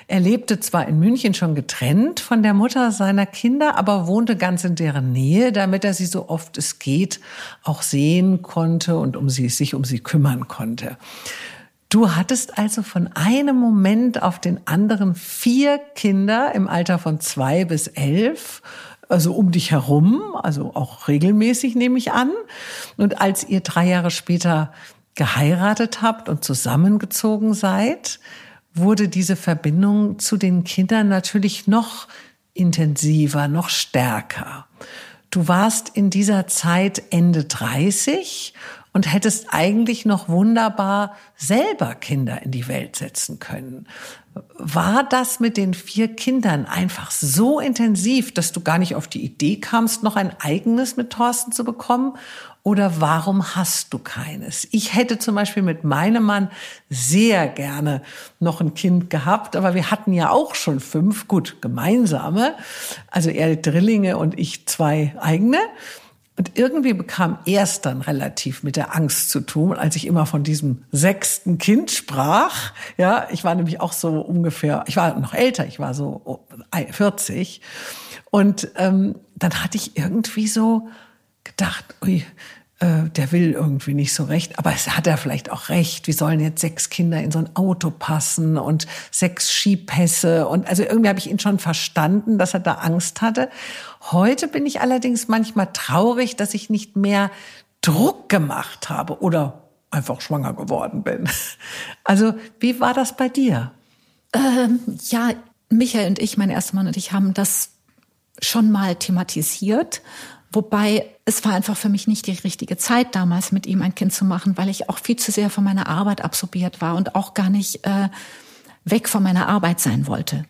[SPEAKER 2] Er lebte zwar in München schon getrennt von der Mutter seiner Kinder, aber wohnte ganz in deren Nähe, damit er sie so oft es geht auch sehen konnte und um sie, sich um sie kümmern konnte. Du hattest also von einem Moment auf den anderen vier Kinder im Alter von zwei bis elf, also um dich herum, also auch regelmäßig nehme ich an. Und als ihr drei Jahre später geheiratet habt und zusammengezogen seid, wurde diese Verbindung zu den Kindern natürlich noch intensiver, noch stärker. Du warst in dieser Zeit Ende 30 und hättest eigentlich noch wunderbar selber Kinder in die Welt setzen können. War das mit den vier Kindern einfach so intensiv, dass du gar nicht auf die Idee kamst, noch ein eigenes mit Thorsten zu bekommen? Oder warum hast du keines? Ich hätte zum Beispiel mit meinem Mann sehr gerne noch ein Kind gehabt, aber wir hatten ja auch schon fünf, gut, gemeinsame. Also er Drillinge und ich zwei eigene. Und irgendwie bekam er es dann relativ mit der Angst zu tun, als ich immer von diesem sechsten Kind sprach. Ja, ich war nämlich auch so ungefähr, ich war noch älter, ich war so 40. Und ähm, dann hatte ich irgendwie so gedacht, ui, äh, der will irgendwie nicht so recht, aber es hat er vielleicht auch recht. Wie sollen jetzt sechs Kinder in so ein Auto passen und sechs Skipässe und also irgendwie habe ich ihn schon verstanden, dass er da Angst hatte. Heute bin ich allerdings manchmal traurig, dass ich nicht mehr Druck gemacht habe oder einfach schwanger geworden bin. (laughs) Also wie war das bei dir?
[SPEAKER 1] Ähm, ja, Michael und ich, mein erster Mann und ich haben das schon mal thematisiert Wobei es war einfach für mich nicht die richtige Zeit damals, mit ihm ein Kind zu machen, weil ich auch viel zu sehr von meiner Arbeit absorbiert war und auch gar nicht äh, weg von meiner Arbeit sein wollte.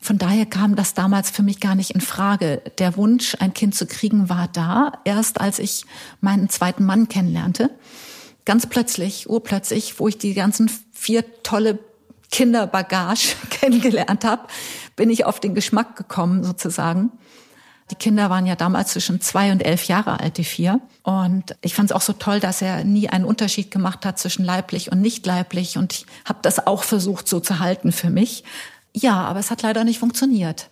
[SPEAKER 1] Von daher kam das damals für mich gar nicht in Frage. Der Wunsch, ein Kind zu kriegen, war da, erst als ich meinen zweiten Mann kennenlernte. Ganz plötzlich, urplötzlich, wo ich die ganzen vier tolle Kinderbagage (laughs) kennengelernt habe, bin ich auf den Geschmack gekommen sozusagen die Kinder waren ja damals zwischen zwei und elf Jahre alt, die vier. Und ich fand es auch so toll, dass er nie einen Unterschied gemacht hat zwischen leiblich und nicht leiblich. Und ich habe das auch versucht so zu halten für mich. Ja, aber es hat leider nicht funktioniert.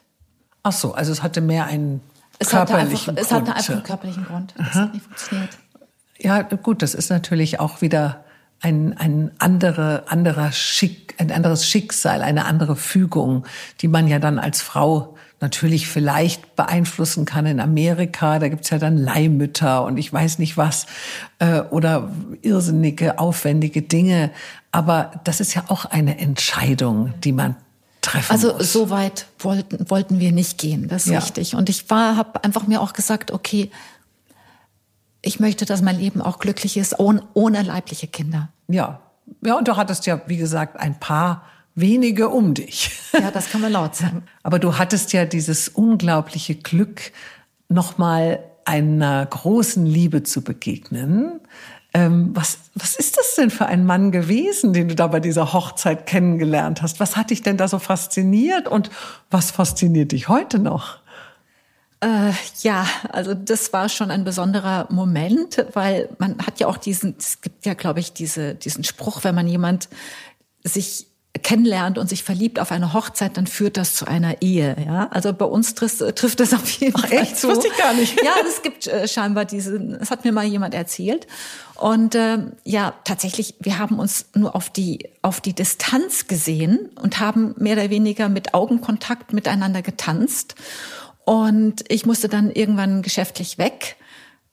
[SPEAKER 2] Ach so, also es hatte mehr einen es körperlichen
[SPEAKER 1] hatte einfach, Grund. Es hatte einfach einen körperlichen Grund. Es hat nicht funktioniert.
[SPEAKER 2] Ja, gut, das ist natürlich auch wieder ein, ein andere, anderer Schick, ein anderes Schicksal, eine andere Fügung, die man ja dann als Frau natürlich vielleicht beeinflussen kann in Amerika. Da gibt's ja dann Leihmütter und ich weiß nicht was äh, oder irrsinnige, aufwendige Dinge. Aber das ist ja auch eine Entscheidung, die man treffen
[SPEAKER 1] also
[SPEAKER 2] muss.
[SPEAKER 1] so weit wollten wollten wir nicht gehen, das ist ja. richtig. Und ich war, habe einfach mir auch gesagt, okay, ich möchte, dass mein Leben auch glücklich ist ohne, ohne leibliche Kinder.
[SPEAKER 2] Ja, ja, und du hattest ja, wie gesagt, ein paar wenige um dich.
[SPEAKER 1] Ja, das kann man laut sagen. (laughs)
[SPEAKER 2] Aber du hattest ja dieses unglaubliche Glück, nochmal einer großen Liebe zu begegnen. Ähm, was, was ist das denn für ein Mann gewesen, den du da bei dieser Hochzeit kennengelernt hast? Was hat dich denn da so fasziniert und was fasziniert dich heute noch?
[SPEAKER 1] Äh, ja, also das war schon ein besonderer Moment, weil man hat ja auch diesen, es gibt ja, glaube ich, diese, diesen Spruch, wenn man jemand sich kennenlernt und sich verliebt auf eine Hochzeit, dann führt das zu einer Ehe. Ja, also bei uns trifft, trifft es auf jeden Ach,
[SPEAKER 2] Fall echt? zu. Wusste ich gar nicht.
[SPEAKER 1] Ja, es gibt äh, scheinbar diese. Das hat mir mal jemand erzählt. Und äh, ja, tatsächlich, wir haben uns nur auf die auf die Distanz gesehen und haben mehr oder weniger mit Augenkontakt miteinander getanzt. Und ich musste dann irgendwann geschäftlich weg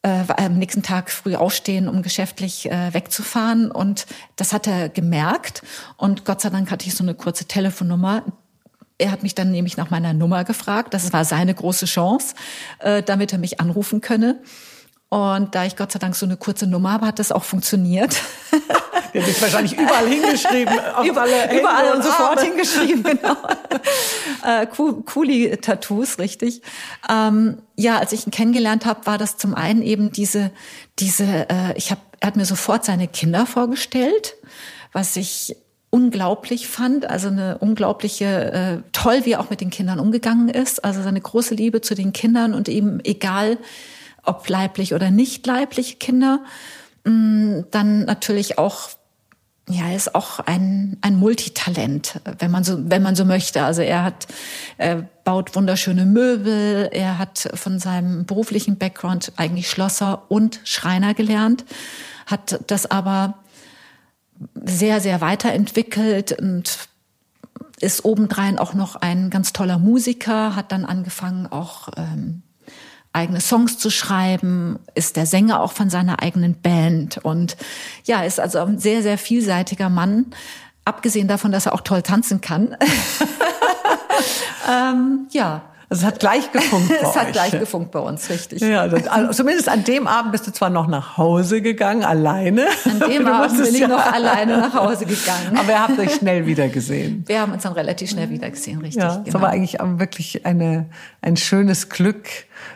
[SPEAKER 1] äh, am nächsten Tag früh aufstehen, um geschäftlich äh, wegzufahren. Und das hat er gemerkt. Und Gott sei Dank hatte ich so eine kurze Telefonnummer. Er hat mich dann nämlich nach meiner Nummer gefragt. Das war seine große Chance, äh, damit er mich anrufen könne. Und da ich Gott sei Dank so eine kurze Nummer habe, hat das auch funktioniert.
[SPEAKER 2] Der hat wahrscheinlich überall hingeschrieben. (laughs)
[SPEAKER 1] überall, überall und sofort hingeschrieben, (laughs) genau. äh, Cooli-Tattoos, richtig. Ähm, ja, als ich ihn kennengelernt habe, war das zum einen eben diese, diese, äh, ich hab, er hat mir sofort seine Kinder vorgestellt, was ich unglaublich fand, also eine unglaubliche, äh, toll, wie er auch mit den Kindern umgegangen ist, also seine große Liebe zu den Kindern und eben egal, ob leiblich oder nicht leibliche Kinder. Mm, dann natürlich auch ja, ist auch ein, ein Multitalent, wenn man so, wenn man so möchte. Also er hat, er baut wunderschöne Möbel. Er hat von seinem beruflichen Background eigentlich Schlosser und Schreiner gelernt, hat das aber sehr, sehr weiterentwickelt und ist obendrein auch noch ein ganz toller Musiker, hat dann angefangen auch ähm, eigene Songs zu schreiben, ist der Sänger auch von seiner eigenen Band und ja, ist also ein sehr, sehr vielseitiger Mann, abgesehen davon, dass er auch toll tanzen kann. (laughs) ähm, ja.
[SPEAKER 2] Also es hat gleich gefunkt (laughs) bei
[SPEAKER 1] Es hat
[SPEAKER 2] euch.
[SPEAKER 1] gleich gefunkt bei uns, richtig.
[SPEAKER 2] Ja, das, also zumindest an dem Abend bist du zwar noch nach Hause gegangen, alleine.
[SPEAKER 1] An dem (laughs) Abend bin ich
[SPEAKER 2] ja-
[SPEAKER 1] noch alleine nach Hause gegangen.
[SPEAKER 2] Aber ihr habt euch schnell wieder gesehen.
[SPEAKER 1] Wir haben uns dann relativ schnell wieder gesehen, richtig.
[SPEAKER 2] Ja, das
[SPEAKER 1] genau.
[SPEAKER 2] war eigentlich auch wirklich eine, ein schönes Glück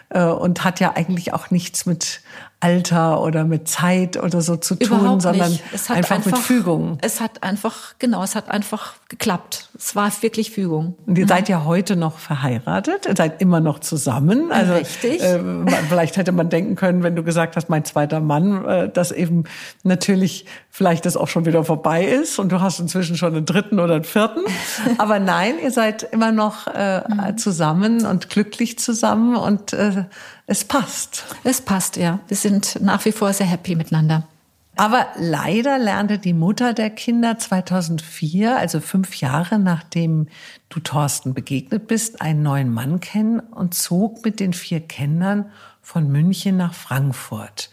[SPEAKER 2] und hat ja eigentlich auch nichts mit Alter oder mit Zeit oder so zu tun,
[SPEAKER 1] Überhaupt
[SPEAKER 2] sondern
[SPEAKER 1] hat
[SPEAKER 2] einfach, mit Fügung.
[SPEAKER 1] Es hat einfach, genau, es hat einfach geklappt. Es war wirklich Fügung.
[SPEAKER 2] Und ihr seid ja heute noch verheiratet, ihr seid immer noch zusammen. Also
[SPEAKER 1] Richtig.
[SPEAKER 2] Äh, vielleicht hätte man denken können, wenn du gesagt hast, mein zweiter Mann, äh, dass eben natürlich vielleicht das auch schon wieder vorbei ist und du hast inzwischen schon einen dritten oder einen vierten. (laughs) Aber nein, ihr seid immer noch äh,
[SPEAKER 1] Mhm.
[SPEAKER 2] zusammen und glücklich zusammen und äh, es passt.
[SPEAKER 1] Es passt, ja. Wir sind nach wie vor sehr happy miteinander.
[SPEAKER 2] Aber leider lernte die Mutter der Kinder 2004, also fünf Jahre nachdem du Thorsten begegnet bist, einen neuen Mann kennen und zog mit den vier Kindern von München nach Frankfurt.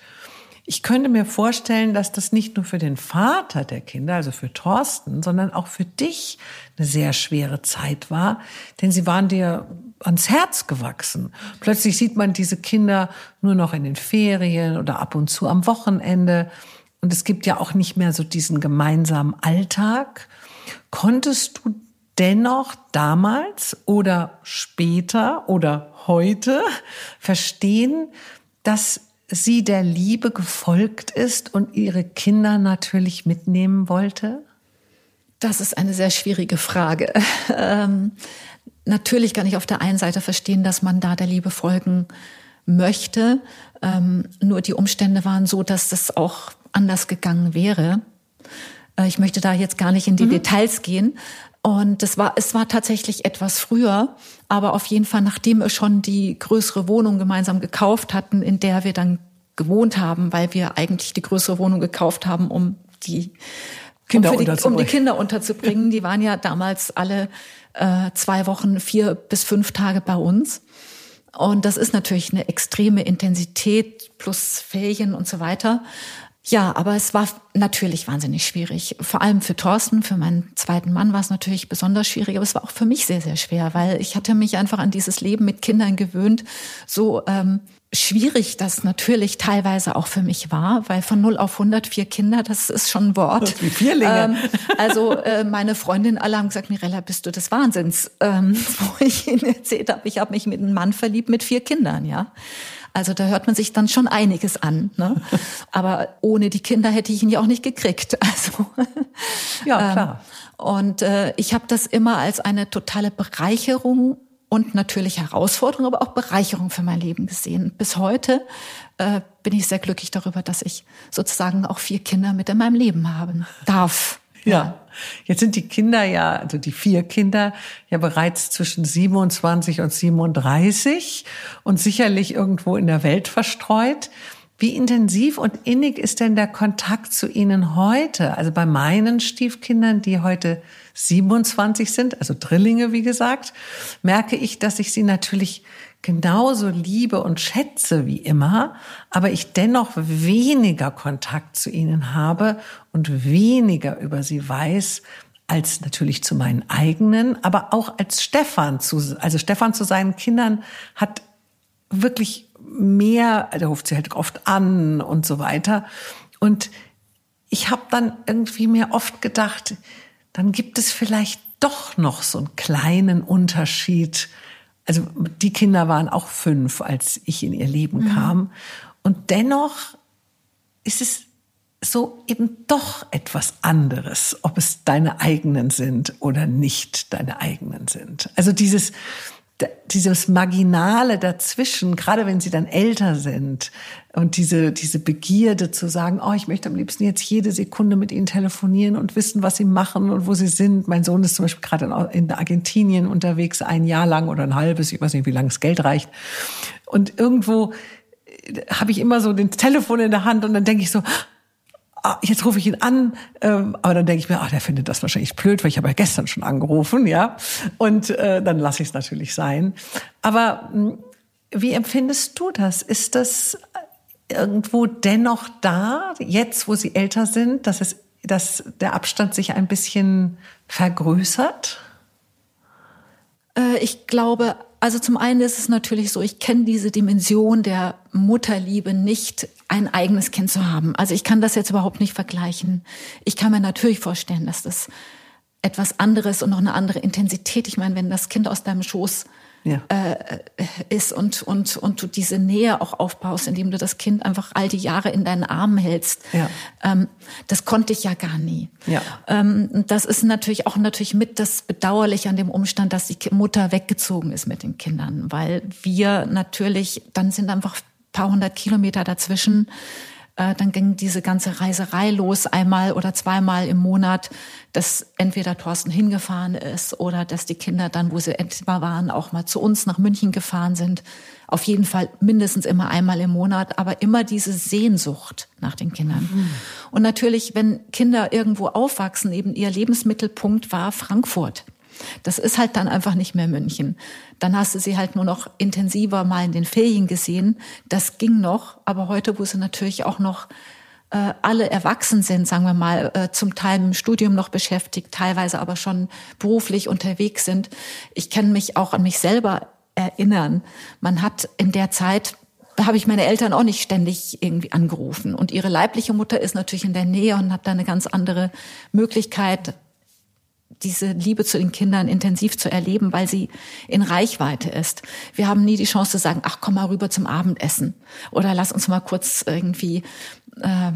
[SPEAKER 2] Ich könnte mir vorstellen, dass das nicht nur für den Vater der Kinder, also für Thorsten, sondern auch für dich eine sehr schwere Zeit war, denn sie waren dir ans Herz gewachsen. Plötzlich sieht man diese Kinder nur noch in den Ferien oder ab und zu am Wochenende. Und es gibt ja auch nicht mehr so diesen gemeinsamen Alltag. Konntest du dennoch damals oder später oder heute verstehen, dass sie der Liebe gefolgt ist und ihre Kinder natürlich mitnehmen wollte?
[SPEAKER 1] Das ist eine sehr schwierige Frage. (laughs) Ähm, natürlich kann ich auf der einen Seite verstehen, dass man da der Liebe folgen möchte. Ähm, nur die Umstände waren so, dass das auch anders gegangen wäre. Äh, ich möchte da jetzt gar nicht in die Details gehen. Und es war, es war tatsächlich etwas früher, aber auf jeden Fall, nachdem wir schon die größere Wohnung gemeinsam gekauft hatten, in der wir dann gewohnt haben, weil wir eigentlich die größere Wohnung gekauft haben, um die
[SPEAKER 2] Kinder
[SPEAKER 1] um, die, um
[SPEAKER 2] unterzubringen.
[SPEAKER 1] die Kinder unterzubringen. Die waren ja damals alle äh, zwei Wochen, vier bis fünf Tage bei uns. Und das ist natürlich eine extreme Intensität plus Ferien und so weiter. Ja, aber es war natürlich wahnsinnig schwierig. Vor allem für Thorsten, für meinen zweiten Mann war es natürlich besonders schwierig, aber es war auch für mich sehr, sehr schwer, weil ich hatte mich einfach an dieses Leben mit Kindern gewöhnt. So ähm, schwierig das natürlich teilweise auch für mich war, weil von 0 auf 100 vier Kinder, das ist schon ein Wort.
[SPEAKER 2] Wie Vierlinge.
[SPEAKER 1] Ähm, also äh, meine Freundinnen alle haben gesagt, Mirella, bist du des Wahnsinns? Ähm, (laughs) wo ich ihnen erzählt habe, ich habe mich mit einem Mann verliebt mit vier Kindern, ja. Also da hört man sich dann schon einiges an. Ne? (laughs) Aber ohne die Kinder hätte ich ihn ja auch nicht gekriegt. (laughs) Also
[SPEAKER 2] Ja, klar.
[SPEAKER 1] ähm, und äh, ich habe das immer als eine totale Bereicherung und natürlich Herausforderung, aber auch Bereicherung für mein Leben gesehen. Bis heute äh, bin ich sehr glücklich darüber, dass ich sozusagen auch vier Kinder mit in meinem Leben haben darf.
[SPEAKER 2] Ja. Jetzt sind die Kinder ja, also die vier Kinder, ja bereits zwischen 27 und 37 und sicherlich irgendwo in der Welt verstreut. Wie intensiv und innig ist denn der Kontakt zu ihnen heute? Also bei meinen Stiefkindern, die heute 27 sind, also Drillinge, wie gesagt, merke ich, dass ich sie natürlich genauso liebe und schätze wie immer, aber ich dennoch weniger Kontakt zu ihnen habe und weniger über sie weiß, als natürlich zu meinen eigenen, aber auch als Stefan zu, also Stefan zu seinen Kindern hat wirklich mehr, der ruft sie halt oft an und so weiter. Und ich habe dann irgendwie mir oft gedacht, dann gibt es vielleicht doch noch so einen kleinen Unterschied. Also die Kinder waren auch fünf, als ich in ihr Leben kam. Und dennoch ist es so eben doch etwas anderes, ob es deine eigenen sind oder nicht deine eigenen sind. Also dieses, dieses Marginale dazwischen, gerade wenn sie dann älter sind und diese, diese Begierde zu sagen, oh, ich möchte am liebsten jetzt jede Sekunde mit ihnen telefonieren und wissen, was sie machen und wo sie sind. Mein Sohn ist zum Beispiel gerade in Argentinien unterwegs, ein Jahr lang oder ein halbes, ich weiß nicht, wie lange das Geld reicht. Und irgendwo habe ich immer so den Telefon in der Hand und dann denke ich so, jetzt rufe ich ihn an, ähm, aber dann denke ich mir, ach, der findet das wahrscheinlich blöd, weil ich habe ja gestern schon angerufen, ja, und äh, dann lasse ich es natürlich sein. Aber mh, wie empfindest du das? Ist das irgendwo dennoch da, jetzt wo sie älter sind, dass es, dass der Abstand sich ein bisschen vergrößert?
[SPEAKER 1] Äh, ich glaube Also zum einen ist es natürlich so, ich kenne diese Dimension der Mutterliebe nicht, ein eigenes Kind zu haben. Also ich kann das jetzt überhaupt nicht vergleichen. Ich kann mir natürlich vorstellen, dass das etwas anderes und noch eine andere Intensität. Ich meine, wenn das Kind aus deinem Schoß ja. äh, ist und, und, und du diese Nähe auch aufbaust, indem du das Kind einfach all die Jahre in deinen Armen hältst. Ja. Ähm, das konnte ich ja gar nie. Ja. Ähm, das ist natürlich auch natürlich mit das Bedauerliche an dem Umstand, dass die Mutter weggezogen ist mit den Kindern, weil wir natürlich, dann sind einfach paar hundert Kilometer dazwischen äh, dann ging diese ganze Reiserei los, einmal oder zweimal im Monat, dass entweder Thorsten hingefahren ist oder dass die Kinder dann, wo sie etwa waren, auch mal zu uns nach München gefahren sind. Auf jeden Fall mindestens immer einmal im Monat, aber immer diese Sehnsucht nach den Kindern. Mhm. Und natürlich, wenn Kinder irgendwo aufwachsen, eben ihr Lebensmittelpunkt war Frankfurt. Das ist halt dann einfach nicht mehr München. Dann hast du sie halt nur noch intensiver mal in den Ferien gesehen. Das ging noch, aber heute, wo sie natürlich auch noch äh, alle erwachsen sind, sagen wir mal, äh, zum Teil im Studium noch beschäftigt, teilweise aber schon beruflich unterwegs sind. Ich kann mich auch an mich selber erinnern. Man hat in der Zeit da habe ich meine Eltern auch nicht ständig irgendwie angerufen. Und ihre leibliche Mutter ist natürlich in der Nähe und hat da eine ganz andere Möglichkeit, diese Liebe zu den Kindern intensiv zu erleben, weil sie in Reichweite ist. Wir haben nie die Chance zu sagen, ach, komm mal rüber zum Abendessen oder lass uns mal kurz irgendwie äh,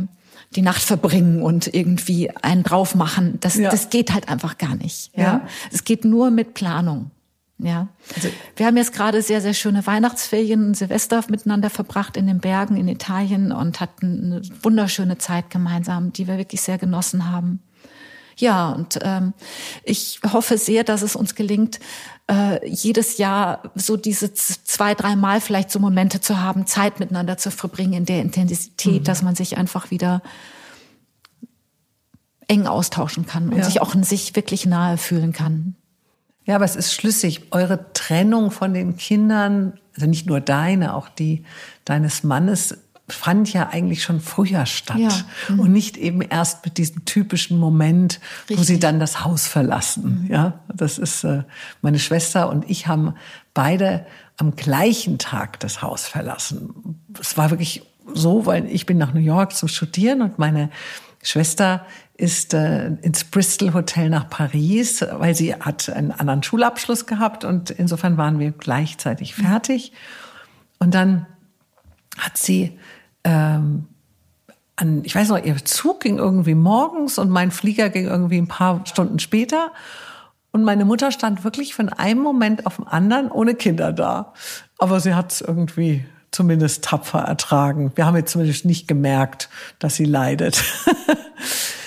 [SPEAKER 1] die Nacht verbringen und irgendwie einen drauf machen. Das, ja. das geht halt einfach gar nicht. Ja, es geht nur mit Planung. Ja, also, wir haben jetzt gerade sehr, sehr schöne Weihnachtsferien, Silvester miteinander verbracht in den Bergen in Italien und hatten eine wunderschöne Zeit gemeinsam, die wir wirklich sehr genossen haben. Ja, und ähm, ich hoffe sehr, dass es uns gelingt, äh, jedes Jahr so diese zwei, drei Mal vielleicht so Momente zu haben, Zeit miteinander zu verbringen in der Intensität, mhm. dass man sich einfach wieder eng austauschen kann und ja. sich auch in sich wirklich nahe fühlen kann.
[SPEAKER 2] Ja, aber es ist schlüssig. Eure Trennung von den Kindern, also nicht nur deine, auch die deines Mannes, fand ja eigentlich schon früher statt ja. mhm. und nicht eben erst mit diesem typischen Moment, Richtig. wo sie dann das Haus verlassen. Mhm. Ja, das ist äh, meine Schwester und ich haben beide am gleichen Tag das Haus verlassen. Es war wirklich so, weil ich bin nach New York zum Studieren und meine Schwester ist äh, ins Bristol Hotel nach Paris, weil sie hat einen anderen Schulabschluss gehabt und insofern waren wir gleichzeitig fertig. Und dann hat sie ähm, an, ich weiß noch, ihr Zug ging irgendwie morgens und mein Flieger ging irgendwie ein paar Stunden später. Und meine Mutter stand wirklich von einem Moment auf den anderen ohne Kinder da. Aber sie hat es irgendwie zumindest tapfer ertragen. Wir haben jetzt zumindest nicht gemerkt, dass sie leidet. (laughs)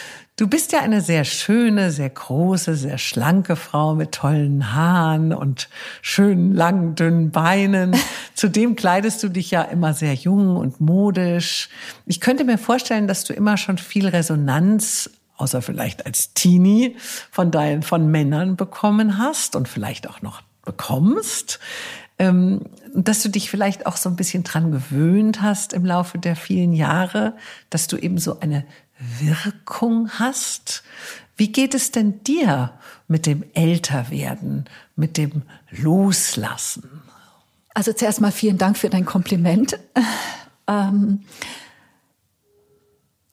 [SPEAKER 2] Du bist ja eine sehr schöne, sehr große, sehr schlanke Frau mit tollen Haaren und schönen, langen, dünnen Beinen. (laughs) Zudem kleidest du dich ja immer sehr jung und modisch. Ich könnte mir vorstellen, dass du immer schon viel Resonanz außer vielleicht als Teenie von deinen, von Männern bekommen hast und vielleicht auch noch bekommst. Ähm, dass du dich vielleicht auch so ein bisschen dran gewöhnt hast im Laufe der vielen Jahre, dass du eben so eine Wirkung hast. Wie geht es denn dir mit dem Älterwerden, mit dem Loslassen?
[SPEAKER 1] Also zuerst mal vielen Dank für dein Kompliment. Ähm,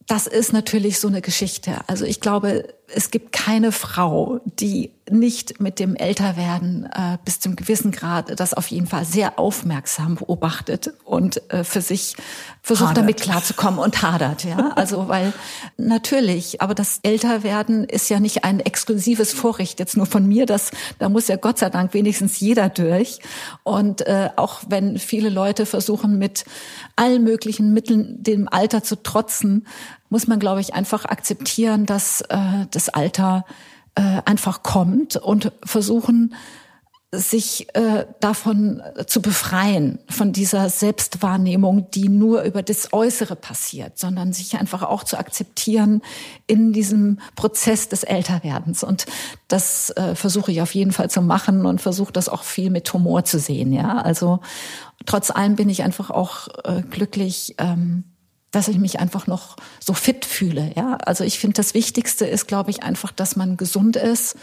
[SPEAKER 1] das ist natürlich so eine Geschichte. Also ich glaube, es gibt keine Frau, die nicht mit dem Älterwerden äh, bis zum gewissen Grad das auf jeden Fall sehr aufmerksam beobachtet und äh, für sich versucht hadert. damit klarzukommen und hadert, ja. (laughs) Also weil natürlich, aber das Älterwerden ist ja nicht ein exklusives Vorrecht jetzt nur von mir, das da muss ja Gott sei Dank wenigstens jeder durch und äh, auch wenn viele Leute versuchen mit allen möglichen Mitteln dem Alter zu trotzen, muss man glaube ich einfach akzeptieren, dass äh, das Alter äh, einfach kommt und versuchen, sich äh, davon zu befreien, von dieser Selbstwahrnehmung, die nur über das Äußere passiert, sondern sich einfach auch zu akzeptieren in diesem Prozess des Älterwerdens. Und das äh, versuche ich auf jeden Fall zu machen und versuche das auch viel mit Humor zu sehen. Ja, also trotz allem bin ich einfach auch äh, glücklich. Ähm, dass ich mich einfach noch so fit fühle. Ja, also ich finde, das Wichtigste ist, glaube ich, einfach, dass man gesund ist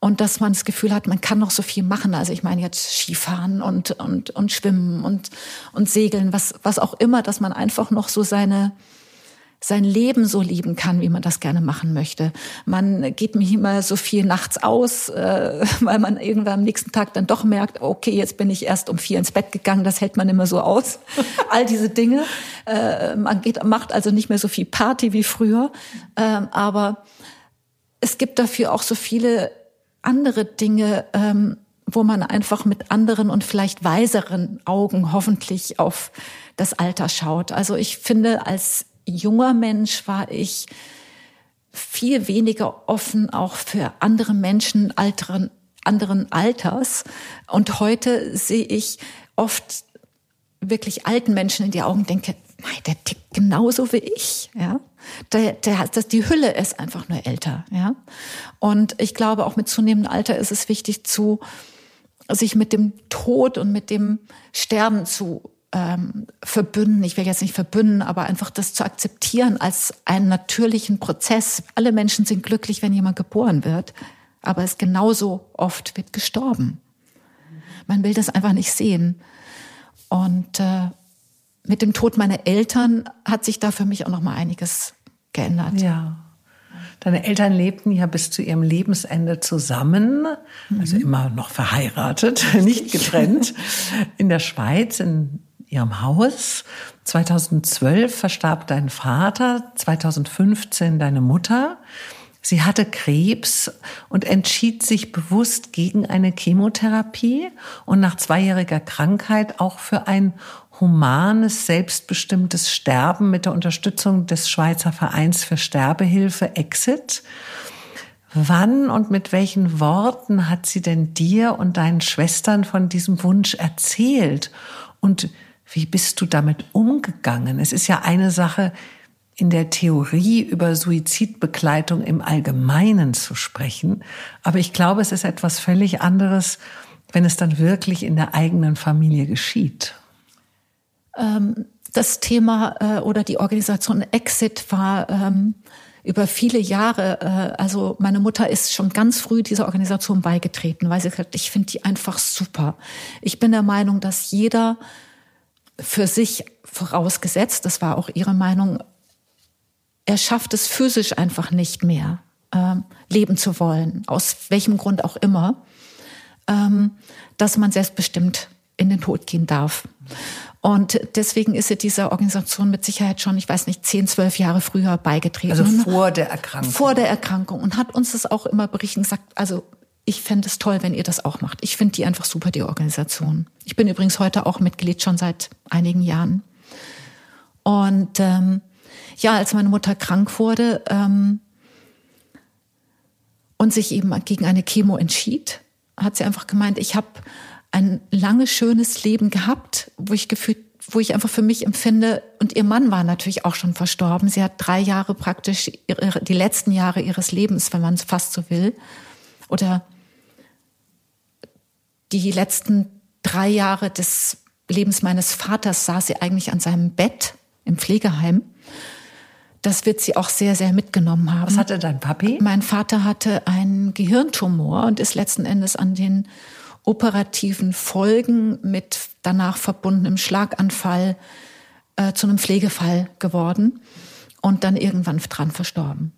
[SPEAKER 1] und dass man das Gefühl hat, man kann noch so viel machen. Also ich meine jetzt Skifahren und und und Schwimmen und und Segeln, was was auch immer, dass man einfach noch so seine sein Leben so lieben kann, wie man das gerne machen möchte. Man geht mich immer so viel nachts aus, äh, (laughs) weil man irgendwann am nächsten Tag dann doch merkt, okay, jetzt bin ich erst um vier ins Bett gegangen, das hält man immer so aus. (laughs) All diese Dinge. Äh, man geht, macht also nicht mehr so viel Party wie früher. Äh, aber es gibt dafür auch so viele andere Dinge, ähm, wo man einfach mit anderen und vielleicht weiseren Augen hoffentlich auf das Alter schaut. Also ich finde, als junger Mensch war ich viel weniger offen auch für andere Menschen alteren, anderen Alters. Und heute sehe ich oft wirklich alten Menschen in die Augen, denke, nein, der tickt genauso wie ich, ja. Der, der, das, die Hülle ist einfach nur älter, ja. Und ich glaube, auch mit zunehmendem Alter ist es wichtig zu, sich mit dem Tod und mit dem Sterben zu ähm, verbünden, ich will jetzt nicht verbünden, aber einfach das zu akzeptieren als einen natürlichen Prozess. Alle Menschen sind glücklich, wenn jemand geboren wird, aber es genauso oft wird gestorben. Man will das einfach nicht sehen. Und äh, mit dem Tod meiner Eltern hat sich da für mich auch noch mal einiges geändert.
[SPEAKER 2] Ja. Deine Eltern lebten ja bis zu ihrem Lebensende zusammen, also mhm. immer noch verheiratet, (laughs) nicht getrennt, (laughs) in der Schweiz, in ihrem Haus. 2012 verstarb dein Vater, 2015 deine Mutter. Sie hatte Krebs und entschied sich bewusst gegen eine Chemotherapie und nach zweijähriger Krankheit auch für ein humanes, selbstbestimmtes Sterben mit der Unterstützung des Schweizer Vereins für Sterbehilfe Exit. Wann und mit welchen Worten hat sie denn dir und deinen Schwestern von diesem Wunsch erzählt? Und wie bist du damit umgegangen? Es ist ja eine Sache, in der Theorie über Suizidbegleitung im Allgemeinen zu sprechen. Aber ich glaube, es ist etwas völlig anderes, wenn es dann wirklich in der eigenen Familie geschieht.
[SPEAKER 1] Ähm, das Thema äh, oder die Organisation Exit war ähm, über viele Jahre, äh, also meine Mutter ist schon ganz früh dieser Organisation beigetreten, weil sie gesagt hat, ich finde die einfach super. Ich bin der Meinung, dass jeder für sich vorausgesetzt, das war auch ihre Meinung, er schafft es physisch einfach nicht mehr, ähm, leben zu wollen, aus welchem Grund auch immer, ähm, dass man selbstbestimmt in den Tod gehen darf. Und deswegen ist sie dieser Organisation mit Sicherheit schon, ich weiß nicht, zehn, zwölf Jahre früher beigetreten.
[SPEAKER 2] Also vor der Erkrankung.
[SPEAKER 1] Vor der Erkrankung und hat uns das auch immer berichten gesagt, also ich fände es toll, wenn ihr das auch macht. Ich finde die einfach super, die Organisation. Ich bin übrigens heute auch Mitglied schon seit einigen Jahren. Und ähm, ja, als meine Mutter krank wurde ähm, und sich eben gegen eine Chemo entschied, hat sie einfach gemeint, ich habe ein langes, schönes Leben gehabt, wo ich gefühlt, wo ich einfach für mich empfinde, und ihr Mann war natürlich auch schon verstorben. Sie hat drei Jahre praktisch ihre, die letzten Jahre ihres Lebens, wenn man es fast so will, oder die letzten drei Jahre des Lebens meines Vaters saß sie eigentlich an seinem Bett im Pflegeheim. Das wird sie auch sehr, sehr mitgenommen haben.
[SPEAKER 2] Was hatte dein Papi?
[SPEAKER 1] Mein Vater hatte einen Gehirntumor und ist letzten Endes an den operativen Folgen mit danach verbundenem Schlaganfall äh, zu einem Pflegefall geworden und dann irgendwann dran verstorben.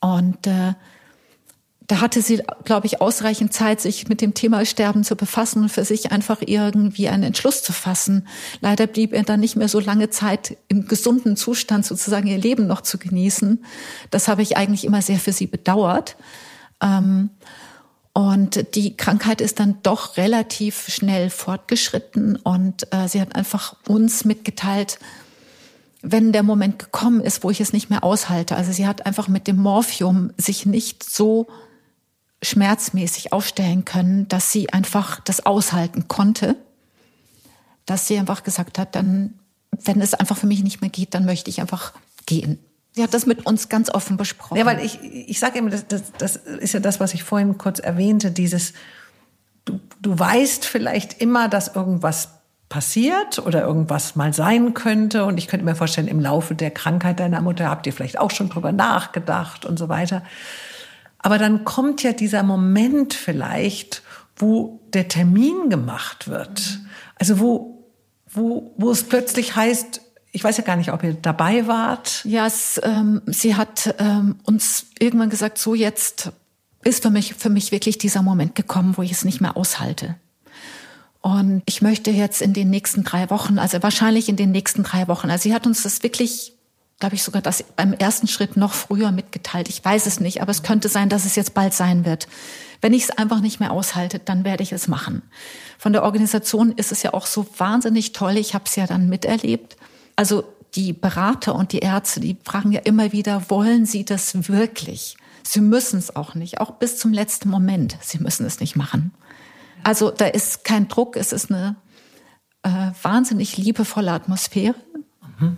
[SPEAKER 1] Und äh, da hatte sie, glaube ich, ausreichend Zeit, sich mit dem Thema Sterben zu befassen und für sich einfach irgendwie einen Entschluss zu fassen. Leider blieb ihr dann nicht mehr so lange Zeit im gesunden Zustand sozusagen ihr Leben noch zu genießen. Das habe ich eigentlich immer sehr für sie bedauert. Ähm, und die Krankheit ist dann doch relativ schnell fortgeschritten und äh, sie hat einfach uns mitgeteilt, wenn der Moment gekommen ist, wo ich es nicht mehr aushalte. Also sie hat einfach mit dem Morphium sich nicht so schmerzmäßig aufstellen können, dass sie einfach das aushalten konnte, dass sie einfach gesagt hat, dann, wenn es einfach für mich nicht mehr geht, dann möchte ich einfach gehen. Sie hat das mit uns ganz offen besprochen.
[SPEAKER 2] Ja, weil ich, ich sage immer, das, das, das ist ja das, was ich vorhin kurz erwähnte, dieses, du, du weißt vielleicht immer, dass irgendwas passiert oder irgendwas mal sein könnte. Und ich könnte mir vorstellen, im Laufe der Krankheit deiner Mutter habt ihr vielleicht auch schon drüber nachgedacht und so weiter. Aber dann kommt ja dieser Moment vielleicht, wo der Termin gemacht wird. Also wo, wo, wo es plötzlich heißt, ich weiß ja gar nicht, ob ihr dabei wart.
[SPEAKER 1] Ja, es, ähm, sie hat ähm, uns irgendwann gesagt, so jetzt ist für mich, für mich wirklich dieser Moment gekommen, wo ich es nicht mehr aushalte. Und ich möchte jetzt in den nächsten drei Wochen, also wahrscheinlich in den nächsten drei Wochen, also sie hat uns das wirklich glaube ich, sogar das beim ersten Schritt noch früher mitgeteilt. Ich weiß es nicht, aber es könnte sein, dass es jetzt bald sein wird. Wenn ich es einfach nicht mehr aushalte, dann werde ich es machen. Von der Organisation ist es ja auch so wahnsinnig toll. Ich habe es ja dann miterlebt. Also die Berater und die Ärzte, die fragen ja immer wieder, wollen Sie das wirklich? Sie müssen es auch nicht, auch bis zum letzten Moment. Sie müssen es nicht machen. Also da ist kein Druck, es ist eine äh, wahnsinnig liebevolle Atmosphäre. Mhm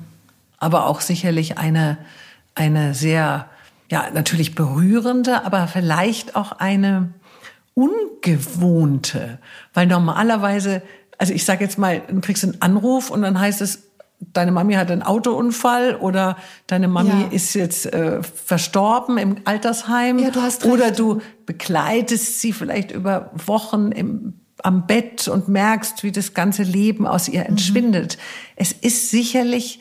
[SPEAKER 2] aber auch sicherlich eine, eine sehr, ja, natürlich berührende, aber vielleicht auch eine ungewohnte, weil normalerweise, also ich sage jetzt mal, du kriegst einen Anruf und dann heißt es, deine Mami hat einen Autounfall oder deine Mami ja. ist jetzt äh, verstorben im Altersheim
[SPEAKER 1] ja, du hast
[SPEAKER 2] recht. oder du begleitest sie vielleicht über Wochen im am Bett und merkst, wie das ganze Leben aus ihr entschwindet. Mhm. Es ist sicherlich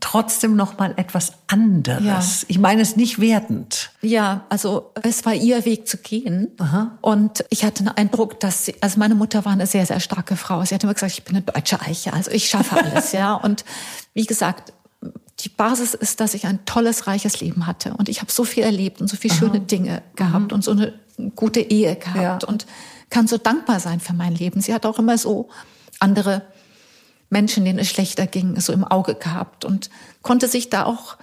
[SPEAKER 2] trotzdem noch mal etwas anderes. Ja. Ich meine es nicht wertend.
[SPEAKER 1] Ja, also es war ihr Weg zu gehen Aha. und ich hatte den Eindruck, dass sie, also meine Mutter war eine sehr sehr starke Frau. Sie hat immer gesagt, ich bin eine deutsche Eiche, also ich schaffe alles, ja. (laughs) Und wie gesagt, die Basis ist, dass ich ein tolles, reiches Leben hatte und ich habe so viel erlebt und so viele schöne Dinge gehabt mhm. und so eine gute Ehe gehabt ja. und kann so dankbar sein für mein Leben. Sie hat auch immer so andere Menschen, denen es schlechter ging, so im Auge gehabt und konnte sich da auch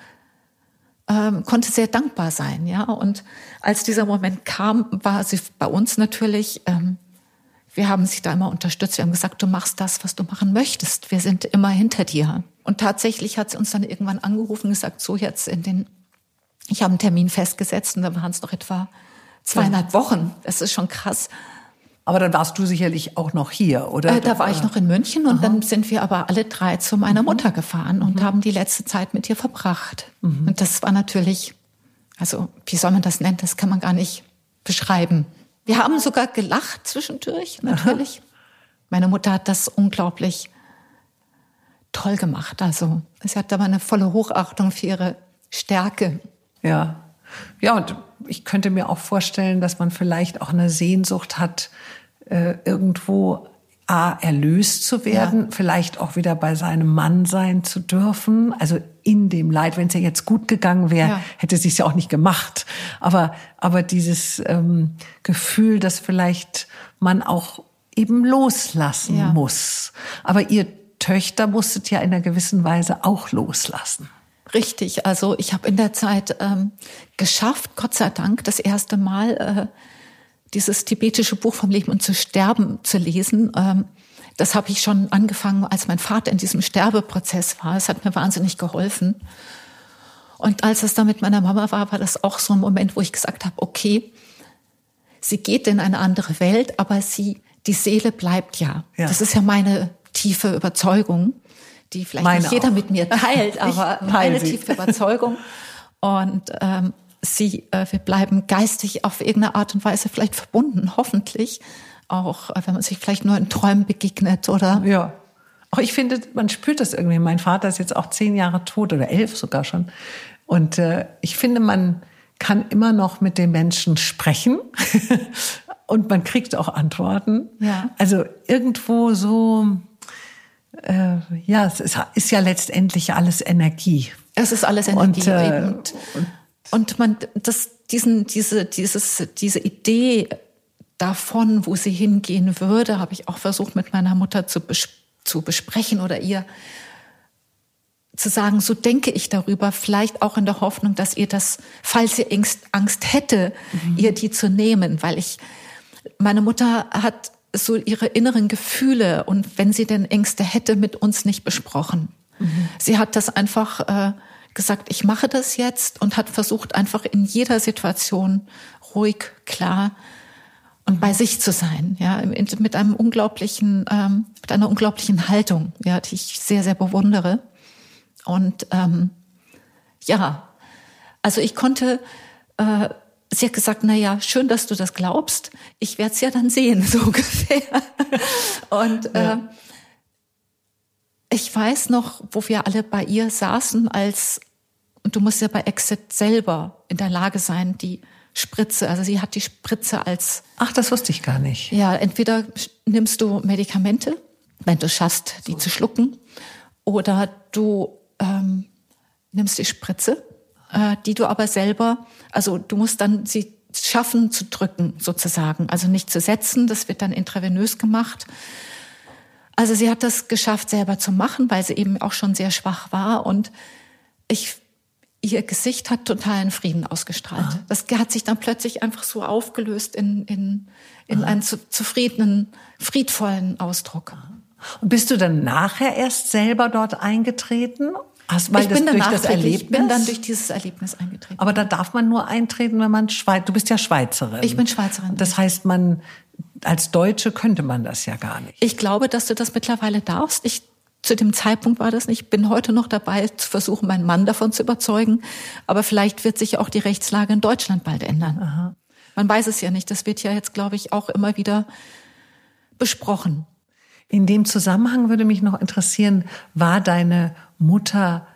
[SPEAKER 1] ähm, konnte sehr dankbar sein, ja. Und als dieser Moment kam, war sie bei uns natürlich. Ähm, wir haben sie da immer unterstützt. Wir haben gesagt, du machst das, was du machen möchtest. Wir sind immer hinter dir. Und tatsächlich hat sie uns dann irgendwann angerufen und gesagt, so jetzt in den, ich habe einen Termin festgesetzt und da waren es noch etwa zweieinhalb Wochen. Das ist schon krass.
[SPEAKER 2] Aber dann warst du sicherlich auch noch hier, oder?
[SPEAKER 1] Äh, da war ich noch in München und Aha. dann sind wir aber alle drei zu meiner mhm. Mutter gefahren und mhm. haben die letzte Zeit mit ihr verbracht. Mhm. Und das war natürlich, also wie soll man das nennen? Das kann man gar nicht beschreiben. Wir haben sogar gelacht zwischendurch, natürlich. Aha. Meine Mutter hat das unglaublich toll gemacht. Also sie hat aber eine volle Hochachtung für ihre Stärke.
[SPEAKER 2] Ja. Ja, und ich könnte mir auch vorstellen, dass man vielleicht auch eine Sehnsucht hat, äh, irgendwo A, erlöst zu werden, ja. vielleicht auch wieder bei seinem Mann sein zu dürfen. Also in dem Leid, wenn es ja jetzt gut gegangen wäre, ja. hätte es sich ja auch nicht gemacht. Aber, aber dieses ähm, Gefühl, dass vielleicht man auch eben loslassen ja. muss. Aber ihr Töchter musstet ja in einer gewissen Weise auch loslassen.
[SPEAKER 1] Richtig, also ich habe in der Zeit ähm, geschafft, Gott sei Dank, das erste Mal äh, dieses tibetische Buch vom Leben und zu sterben zu lesen. Ähm, das habe ich schon angefangen, als mein Vater in diesem Sterbeprozess war. Es hat mir wahnsinnig geholfen. Und als es dann mit meiner Mama war, war das auch so ein Moment, wo ich gesagt habe, okay, sie geht in eine andere Welt, aber sie, die Seele bleibt ja. ja. Das ist ja meine tiefe Überzeugung die vielleicht meine nicht jeder auch. mit mir teilt, (laughs) aber meine sie. tiefe Überzeugung. Und ähm, sie, äh, wir bleiben geistig auf irgendeine Art und Weise vielleicht verbunden, hoffentlich. Auch äh, wenn man sich vielleicht nur in Träumen begegnet oder.
[SPEAKER 2] Ja. Auch ich finde, man spürt das irgendwie. Mein Vater ist jetzt auch zehn Jahre tot oder elf sogar schon. Und äh, ich finde, man kann immer noch mit den Menschen sprechen (laughs) und man kriegt auch Antworten. Ja. Also irgendwo so äh, ja, es ist, ist, ja letztendlich alles Energie.
[SPEAKER 1] Es ist alles Energie. Und, äh, und, und, man, das, diesen, diese, dieses, diese Idee davon, wo sie hingehen würde, habe ich auch versucht mit meiner Mutter zu, bes zu besprechen oder ihr zu sagen, so denke ich darüber, vielleicht auch in der Hoffnung, dass ihr das, falls ihr Angst, Angst hätte, mhm. ihr die zu nehmen, weil ich, meine Mutter hat so ihre inneren Gefühle und wenn sie denn Ängste hätte, mit uns nicht besprochen. Mhm. Sie hat das einfach äh, gesagt, ich mache das jetzt und hat versucht, einfach in jeder Situation ruhig, klar und bei sich zu sein, ja, mit einem unglaublichen, ähm, mit einer unglaublichen Haltung, ja, die ich sehr, sehr bewundere. Und ähm, ja, also ich konnte äh, sie hat gesagt, na ja, schön, dass du das glaubst. Ich werde es ja dann sehen, (laughs) so ungefähr. Und ja. äh, ich weiß noch, wo wir alle bei ihr saßen, als und du musst ja bei Exit selber in der Lage sein, die Spritze, also sie hat die Spritze als.
[SPEAKER 2] Ach, das wusste ich gar nicht.
[SPEAKER 1] Ja, entweder nimmst du Medikamente, wenn du schaffst, die zu schlucken, oder du ähm, nimmst die Spritze, äh, die du aber selber, also du musst dann sie schaffen zu drücken sozusagen, also nicht zu setzen, das wird dann intravenös gemacht. Also sie hat das geschafft selber zu machen, weil sie eben auch schon sehr schwach war und ich ihr Gesicht hat totalen Frieden ausgestrahlt. Aha. Das hat sich dann plötzlich einfach so aufgelöst in, in, in einen zu, zufriedenen, friedvollen Ausdruck.
[SPEAKER 2] Und bist du dann nachher erst selber dort eingetreten?
[SPEAKER 1] Hast, weil ich bin das durch das Erlebnis? Ich bin dann durch dieses Erlebnis eingetreten.
[SPEAKER 2] Aber da darf man nur eintreten, wenn man Schweiz. Du bist ja Schweizerin.
[SPEAKER 1] Ich bin Schweizerin.
[SPEAKER 2] Das heißt, man als Deutsche könnte man das ja gar nicht.
[SPEAKER 1] Ich glaube, dass du das mittlerweile darfst. Ich zu dem Zeitpunkt war das nicht. Ich bin heute noch dabei, zu versuchen, meinen Mann davon zu überzeugen. Aber vielleicht wird sich auch die Rechtslage in Deutschland bald ändern. Aha. Man weiß es ja nicht. Das wird ja jetzt, glaube ich, auch immer wieder besprochen.
[SPEAKER 2] In dem Zusammenhang würde mich noch interessieren, war deine Mutter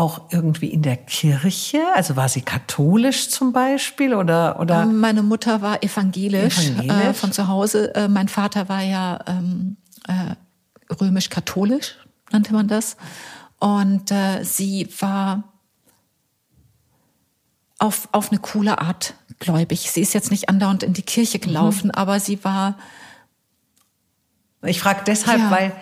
[SPEAKER 2] auch irgendwie in der Kirche? Also war sie katholisch zum Beispiel oder oder?
[SPEAKER 1] Ähm, meine Mutter war evangelisch, evangelisch? Äh, von zu Hause. Äh, mein Vater war ja ähm, äh, römisch-katholisch, nannte man das. Und äh, sie war auf, auf eine coole Art gläubig. Sie ist jetzt nicht andauernd in die Kirche gelaufen, mhm. aber sie war.
[SPEAKER 2] Ich frage deshalb, ja. weil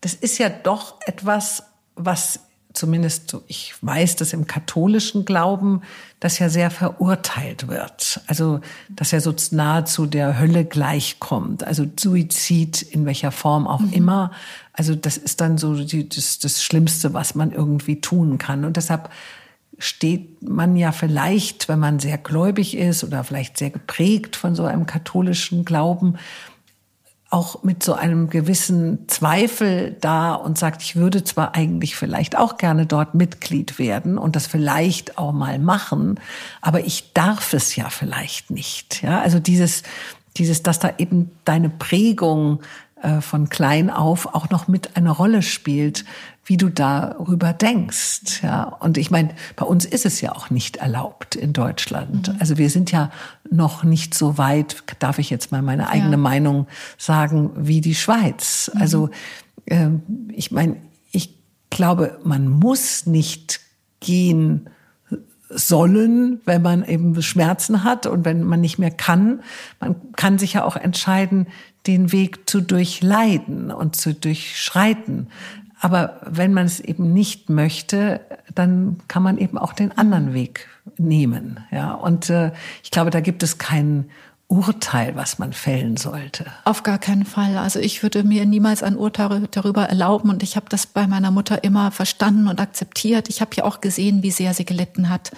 [SPEAKER 2] das ist ja doch etwas, was zumindest so, ich weiß, dass im katholischen Glauben das ja sehr verurteilt wird. Also, dass er so nahezu der Hölle gleichkommt. Also Suizid in welcher Form auch mhm. immer. Also, das ist dann so die, das, das Schlimmste, was man irgendwie tun kann. Und deshalb steht man ja vielleicht, wenn man sehr gläubig ist oder vielleicht sehr geprägt von so einem katholischen Glauben, auch mit so einem gewissen Zweifel da und sagt, ich würde zwar eigentlich vielleicht auch gerne dort Mitglied werden und das vielleicht auch mal machen, aber ich darf es ja vielleicht nicht. Ja, also dieses, dieses, dass da eben deine Prägung äh, von klein auf auch noch mit eine Rolle spielt, wie du darüber denkst. Ja, und ich meine, bei uns ist es ja auch nicht erlaubt in Deutschland. Mhm. Also wir sind ja noch nicht so weit, darf ich jetzt mal meine eigene ja. Meinung sagen, wie die Schweiz. Mhm. Also äh, ich meine, ich glaube, man muss nicht gehen sollen, wenn man eben Schmerzen hat und wenn man nicht mehr kann. Man kann sich ja auch entscheiden, den Weg zu durchleiden und zu durchschreiten. Aber wenn man es eben nicht möchte, dann kann man eben auch den anderen Weg nehmen. Ja, und äh, ich glaube, da gibt es kein Urteil, was man fällen sollte.
[SPEAKER 1] Auf gar keinen Fall. Also ich würde mir niemals ein Urteil darüber erlauben und ich habe das bei meiner Mutter immer verstanden und akzeptiert. Ich habe ja auch gesehen, wie sehr sie gelitten hat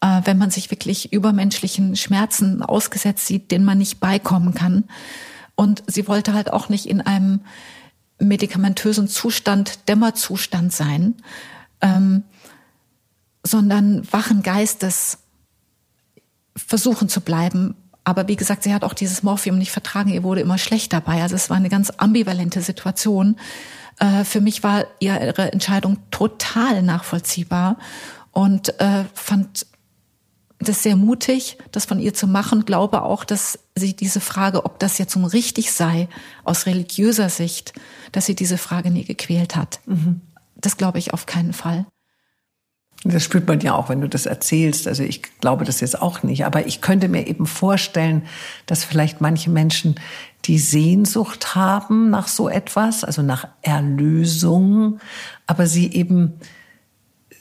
[SPEAKER 1] äh, wenn man sich wirklich übermenschlichen Schmerzen ausgesetzt sieht, denen man nicht beikommen kann. Und sie wollte halt auch nicht in einem medikamentösen Zustand, Dämmerzustand sein, ähm, sondern wachen Geistes versuchen zu bleiben. Aber wie gesagt, sie hat auch dieses Morphium nicht vertragen. Ihr wurde immer schlecht dabei. Also es war eine ganz ambivalente Situation. Äh, für mich war ihre Entscheidung total nachvollziehbar und äh, fand das sehr mutig, das von ihr zu machen. Glaube auch, dass sie diese Frage, ob das jetzt nun richtig sei, aus religiöser Sicht, dass sie diese Frage nie gequält hat. Mhm. Das glaube ich auf keinen Fall.
[SPEAKER 2] Das spürt man ja auch, wenn du das erzählst. Also ich glaube das jetzt auch nicht. Aber ich könnte mir eben vorstellen, dass vielleicht manche Menschen die Sehnsucht haben nach so etwas, also nach Erlösung, aber sie eben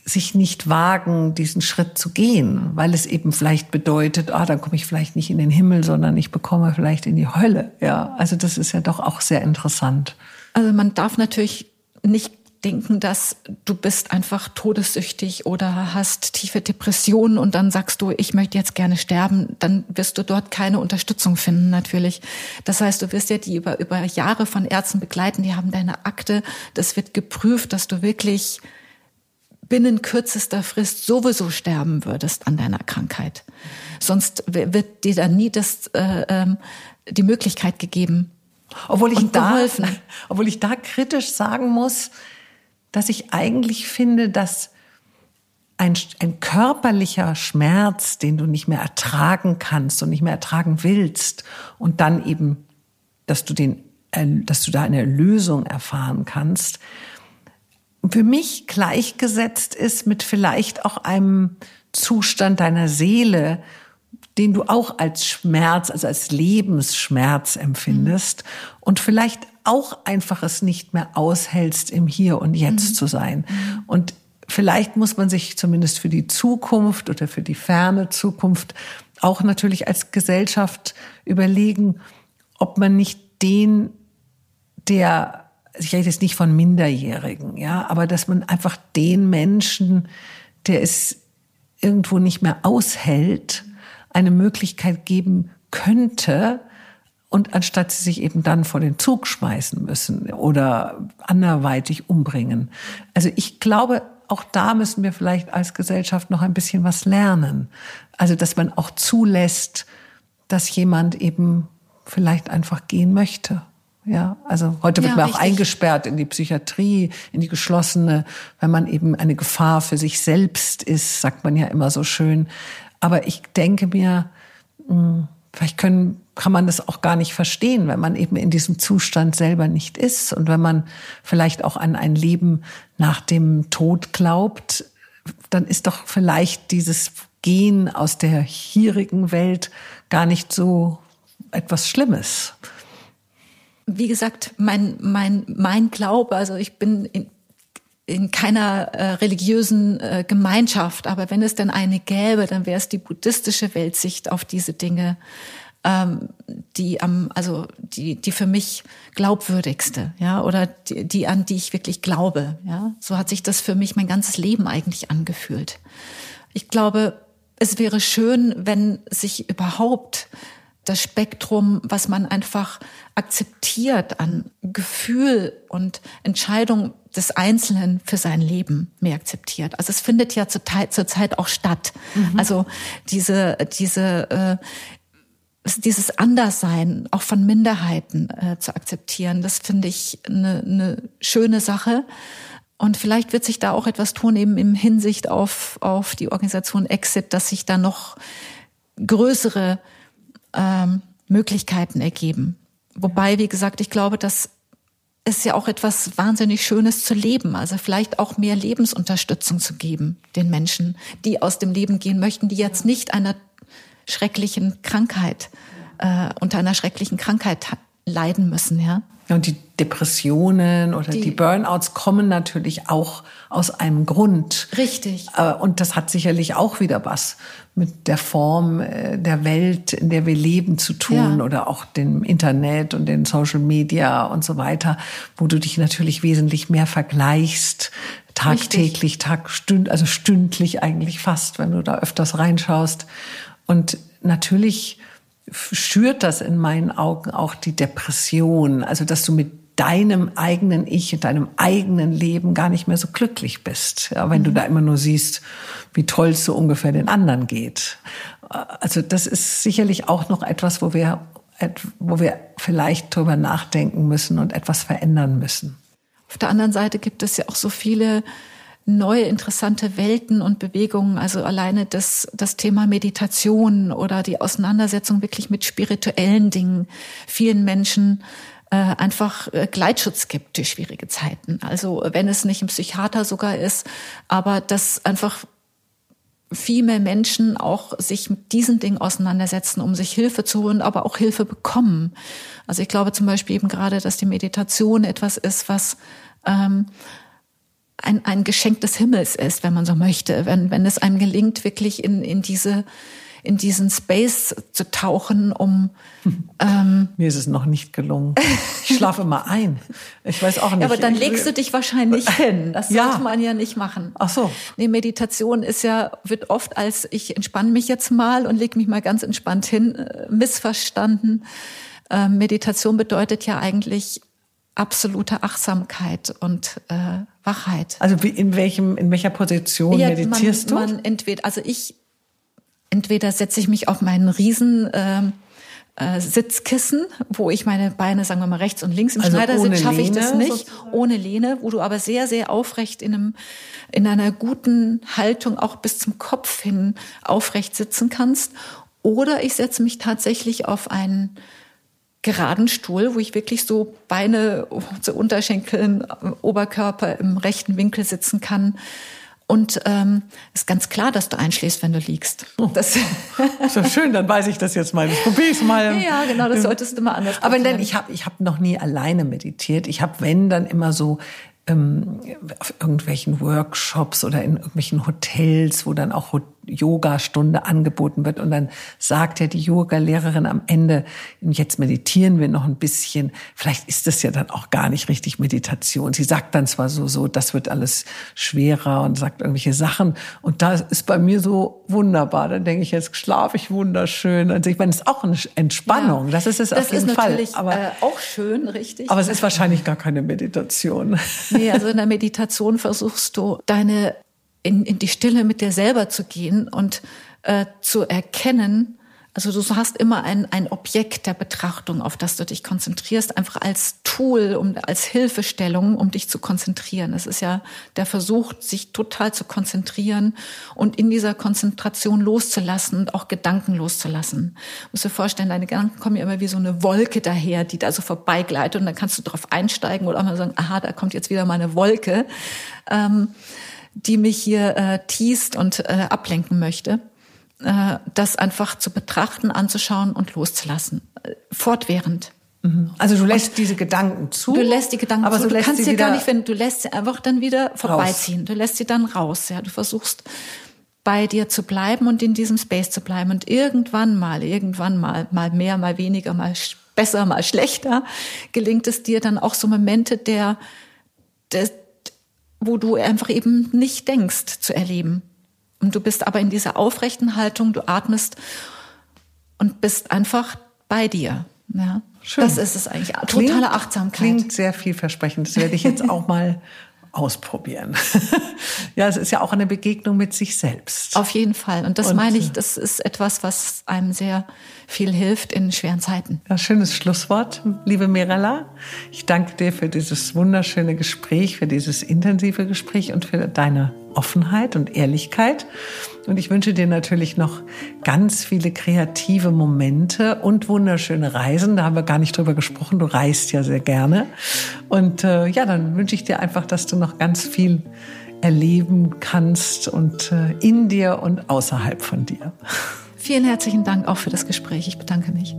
[SPEAKER 2] sich nicht wagen, diesen Schritt zu gehen, weil es eben vielleicht bedeutet, ah, dann komme ich vielleicht nicht in den Himmel, sondern ich bekomme vielleicht in die Hölle. Ja, also das ist ja doch auch sehr interessant.
[SPEAKER 1] Also man darf natürlich nicht denken, dass du bist einfach todessüchtig oder hast tiefe Depressionen und dann sagst du, ich möchte jetzt gerne sterben, dann wirst du dort keine Unterstützung finden natürlich. Das heißt, du wirst ja die über, über Jahre von Ärzten begleiten, die haben deine Akte, das wird geprüft, dass du wirklich binnen kürzester Frist sowieso sterben würdest an deiner Krankheit. Sonst wird dir dann nie das, äh, ähm, die Möglichkeit gegeben.
[SPEAKER 2] Obwohl ich, da, (laughs) obwohl ich da kritisch sagen muss, dass ich eigentlich finde, dass ein, ein körperlicher Schmerz, den du nicht mehr ertragen kannst und nicht mehr ertragen willst und dann eben, dass du den, dass du da eine Lösung erfahren kannst, für mich gleichgesetzt ist mit vielleicht auch einem Zustand deiner Seele, den du auch als Schmerz, also als Lebensschmerz empfindest mhm. und vielleicht auch einfach es nicht mehr aushältst, im Hier und Jetzt mhm. zu sein. Mhm. Und vielleicht muss man sich zumindest für die Zukunft oder für die ferne Zukunft auch natürlich als Gesellschaft überlegen, ob man nicht den, der ich rede jetzt nicht von Minderjährigen, ja, aber dass man einfach den Menschen, der es irgendwo nicht mehr aushält, eine Möglichkeit geben könnte, und anstatt sie sich eben dann vor den Zug schmeißen müssen oder anderweitig umbringen. Also ich glaube, auch da müssen wir vielleicht als Gesellschaft noch ein bisschen was lernen. Also, dass man auch zulässt, dass jemand eben vielleicht einfach gehen möchte. Ja, also heute wird ja, man auch richtig. eingesperrt in die Psychiatrie, in die geschlossene, wenn man eben eine Gefahr für sich selbst ist, sagt man ja immer so schön. Aber ich denke mir, hm, vielleicht können, kann man das auch gar nicht verstehen, wenn man eben in diesem Zustand selber nicht ist und wenn man vielleicht auch an ein Leben nach dem Tod glaubt, dann ist doch vielleicht dieses Gehen aus der hierigen Welt gar nicht so etwas Schlimmes
[SPEAKER 1] wie gesagt, mein, mein, mein Glaube, also ich bin in, in keiner äh, religiösen äh, Gemeinschaft, aber wenn es denn eine gäbe, dann wäre es die buddhistische Weltsicht auf diese Dinge, ähm, die am, also die, die für mich glaubwürdigste, ja, oder die, die, an die ich wirklich glaube, ja. So hat sich das für mich mein ganzes Leben eigentlich angefühlt. Ich glaube, es wäre schön, wenn sich überhaupt das Spektrum, was man einfach akzeptiert an Gefühl und Entscheidung des Einzelnen für sein Leben mehr akzeptiert. Also es findet ja zur, Zeit auch statt. Mhm. Also diese, diese, äh, dieses Anderssein auch von Minderheiten äh, zu akzeptieren, das finde ich eine, eine schöne Sache. Und vielleicht wird sich da auch etwas tun, eben im Hinsicht auf, auf die Organisation Exit, dass sich da noch größere ähm, Möglichkeiten ergeben. Wobei, wie gesagt, ich glaube, dass es ja auch etwas wahnsinnig Schönes zu leben, also vielleicht auch mehr Lebensunterstützung zu geben den Menschen, die aus dem Leben gehen möchten, die jetzt nicht einer schrecklichen Krankheit äh, unter einer schrecklichen Krankheit leiden müssen, ja.
[SPEAKER 2] Und die Depressionen oder die, die, Burnouts kommen natürlich auch aus einem Grund.
[SPEAKER 1] Richtig.
[SPEAKER 2] Äh, und das hat sicherlich auch wieder was mit der Form äh, der Welt, in der wir leben, zu tun ja. oder auch dem Internet und den Social Media und so weiter, wo du dich natürlich wesentlich mehr vergleichst, tagtäglich, Tag, stünd, also stündlich eigentlich fast, wenn du da öfters reinschaust. Und natürlich schürt das in meinen Augen auch die Depression. Also, dass du mit deinem eigenen Ich, in deinem eigenen Leben gar nicht mehr so glücklich bist. Ja, wenn mhm. du da immer nur siehst, wie toll es so ungefähr den anderen geht. Also, das ist sicherlich auch noch etwas, wo wir, wo wir vielleicht drüber nachdenken müssen und etwas verändern müssen.
[SPEAKER 1] Auf der anderen Seite gibt es ja auch so viele neue interessante Welten und Bewegungen. Also alleine das, das Thema Meditation oder die Auseinandersetzung wirklich mit spirituellen Dingen vielen Menschen äh, einfach äh, Gleitschutz gibt durch schwierige Zeiten. Also wenn es nicht ein Psychiater sogar ist, aber dass einfach viel mehr Menschen auch sich mit diesen Dingen auseinandersetzen, um sich Hilfe zu holen, aber auch Hilfe bekommen. Also ich glaube zum Beispiel eben gerade, dass die Meditation etwas ist, was ähm, ein, ein Geschenk des Himmels ist, wenn man so möchte, wenn, wenn es einem gelingt, wirklich in, in diese in diesen Space zu tauchen, um (laughs)
[SPEAKER 2] ähm mir ist es noch nicht gelungen. Ich schlafe mal ein. Ich weiß auch nicht. Ja,
[SPEAKER 1] aber dann legst du dich wahrscheinlich (laughs) hin. Das ja. sollte man ja nicht machen.
[SPEAKER 2] Ach so.
[SPEAKER 1] Nee, Meditation ist ja wird oft als ich entspanne mich jetzt mal und leg mich mal ganz entspannt hin äh, missverstanden. Ähm, Meditation bedeutet ja eigentlich absolute Achtsamkeit und äh, Wachheit.
[SPEAKER 2] Also wie, in welchem, in welcher Position ja, meditierst
[SPEAKER 1] man, du? Man entweder, also ich entweder setze ich mich auf meinen riesen äh, äh, Sitzkissen, wo ich meine Beine, sagen wir mal, rechts und links im also Schneidersitz schaffe ich das nicht, sozusagen. ohne Lehne, wo du aber sehr, sehr aufrecht in einem, in einer guten Haltung auch bis zum Kopf hin aufrecht sitzen kannst. Oder ich setze mich tatsächlich auf einen geraden Stuhl, wo ich wirklich so Beine zu Unterschenkeln, Oberkörper im rechten Winkel sitzen kann. Und ähm, ist ganz klar, dass du einschläfst, wenn du liegst.
[SPEAKER 2] Oh, das (laughs) ist ja schön, dann weiß ich das jetzt mal. Ich probiere es mal. (laughs)
[SPEAKER 1] Ja, genau, das solltest du mal anders
[SPEAKER 2] Aber denn ich habe ich hab noch nie alleine meditiert. Ich habe, wenn, dann immer so ähm, auf irgendwelchen Workshops oder in irgendwelchen Hotels, wo dann auch Yoga-Stunde angeboten wird. Und dann sagt ja die Yoga-Lehrerin am Ende, jetzt meditieren wir noch ein bisschen. Vielleicht ist das ja dann auch gar nicht richtig Meditation. Sie sagt dann zwar so, so, das wird alles schwerer und sagt irgendwelche Sachen. Und da ist bei mir so wunderbar. Dann denke ich, jetzt schlafe ich wunderschön. Also ich meine, es ist auch eine Entspannung. Ja, das ist es
[SPEAKER 1] das
[SPEAKER 2] auf jeden
[SPEAKER 1] ist
[SPEAKER 2] Fall.
[SPEAKER 1] Aber äh, auch schön, richtig.
[SPEAKER 2] Aber es ist wahrscheinlich gar keine Meditation.
[SPEAKER 1] Nee, also in der Meditation versuchst du deine in, in die Stille mit dir selber zu gehen und äh, zu erkennen, also du hast immer ein, ein Objekt der Betrachtung, auf das du dich konzentrierst, einfach als Tool, um, als Hilfestellung, um dich zu konzentrieren. Es ist ja der Versuch, sich total zu konzentrieren und in dieser Konzentration loszulassen und auch Gedanken loszulassen. Du musst dir vorstellen, deine Gedanken kommen ja immer wie so eine Wolke daher, die da so vorbeigleitet und dann kannst du drauf einsteigen oder auch mal sagen, aha, da kommt jetzt wieder mal eine Wolke. Ähm, die mich hier äh, teast und äh, ablenken möchte, äh, das einfach zu betrachten, anzuschauen und loszulassen. Äh, fortwährend.
[SPEAKER 2] Mhm. Also du lässt und diese Gedanken zu.
[SPEAKER 1] Du lässt die Gedanken aber zu. Du, du kannst sie gar nicht finden. Du lässt sie einfach dann wieder vorbeiziehen. Raus. Du lässt sie dann raus. Ja, du versuchst bei dir zu bleiben und in diesem Space zu bleiben und irgendwann mal, irgendwann mal, mal mehr, mal weniger, mal besser, mal schlechter, gelingt es dir dann auch so Momente der, der wo du einfach eben nicht denkst zu erleben. Und du bist aber in dieser aufrechten Haltung, du atmest und bist einfach bei dir. Ja. Schön. Das ist es eigentlich. Totale klingt, Achtsamkeit.
[SPEAKER 2] Klingt sehr vielversprechend. Das werde ich jetzt auch mal (laughs) ausprobieren. (laughs) ja, es ist ja auch eine Begegnung mit sich selbst.
[SPEAKER 1] Auf jeden Fall. Und das Und, meine ich, das ist etwas, was einem sehr viel hilft in schweren Zeiten.
[SPEAKER 2] Ja, schönes Schlusswort, liebe Mirella. Ich danke dir für dieses wunderschöne Gespräch, für dieses intensive Gespräch und für deine Offenheit und Ehrlichkeit. Und ich wünsche dir natürlich noch ganz viele kreative Momente und wunderschöne Reisen. Da haben wir gar nicht drüber gesprochen. Du reist ja sehr gerne. Und äh, ja, dann wünsche ich dir einfach, dass du noch ganz viel erleben kannst und äh, in dir und außerhalb von dir.
[SPEAKER 1] Vielen herzlichen Dank auch für das Gespräch. Ich bedanke mich.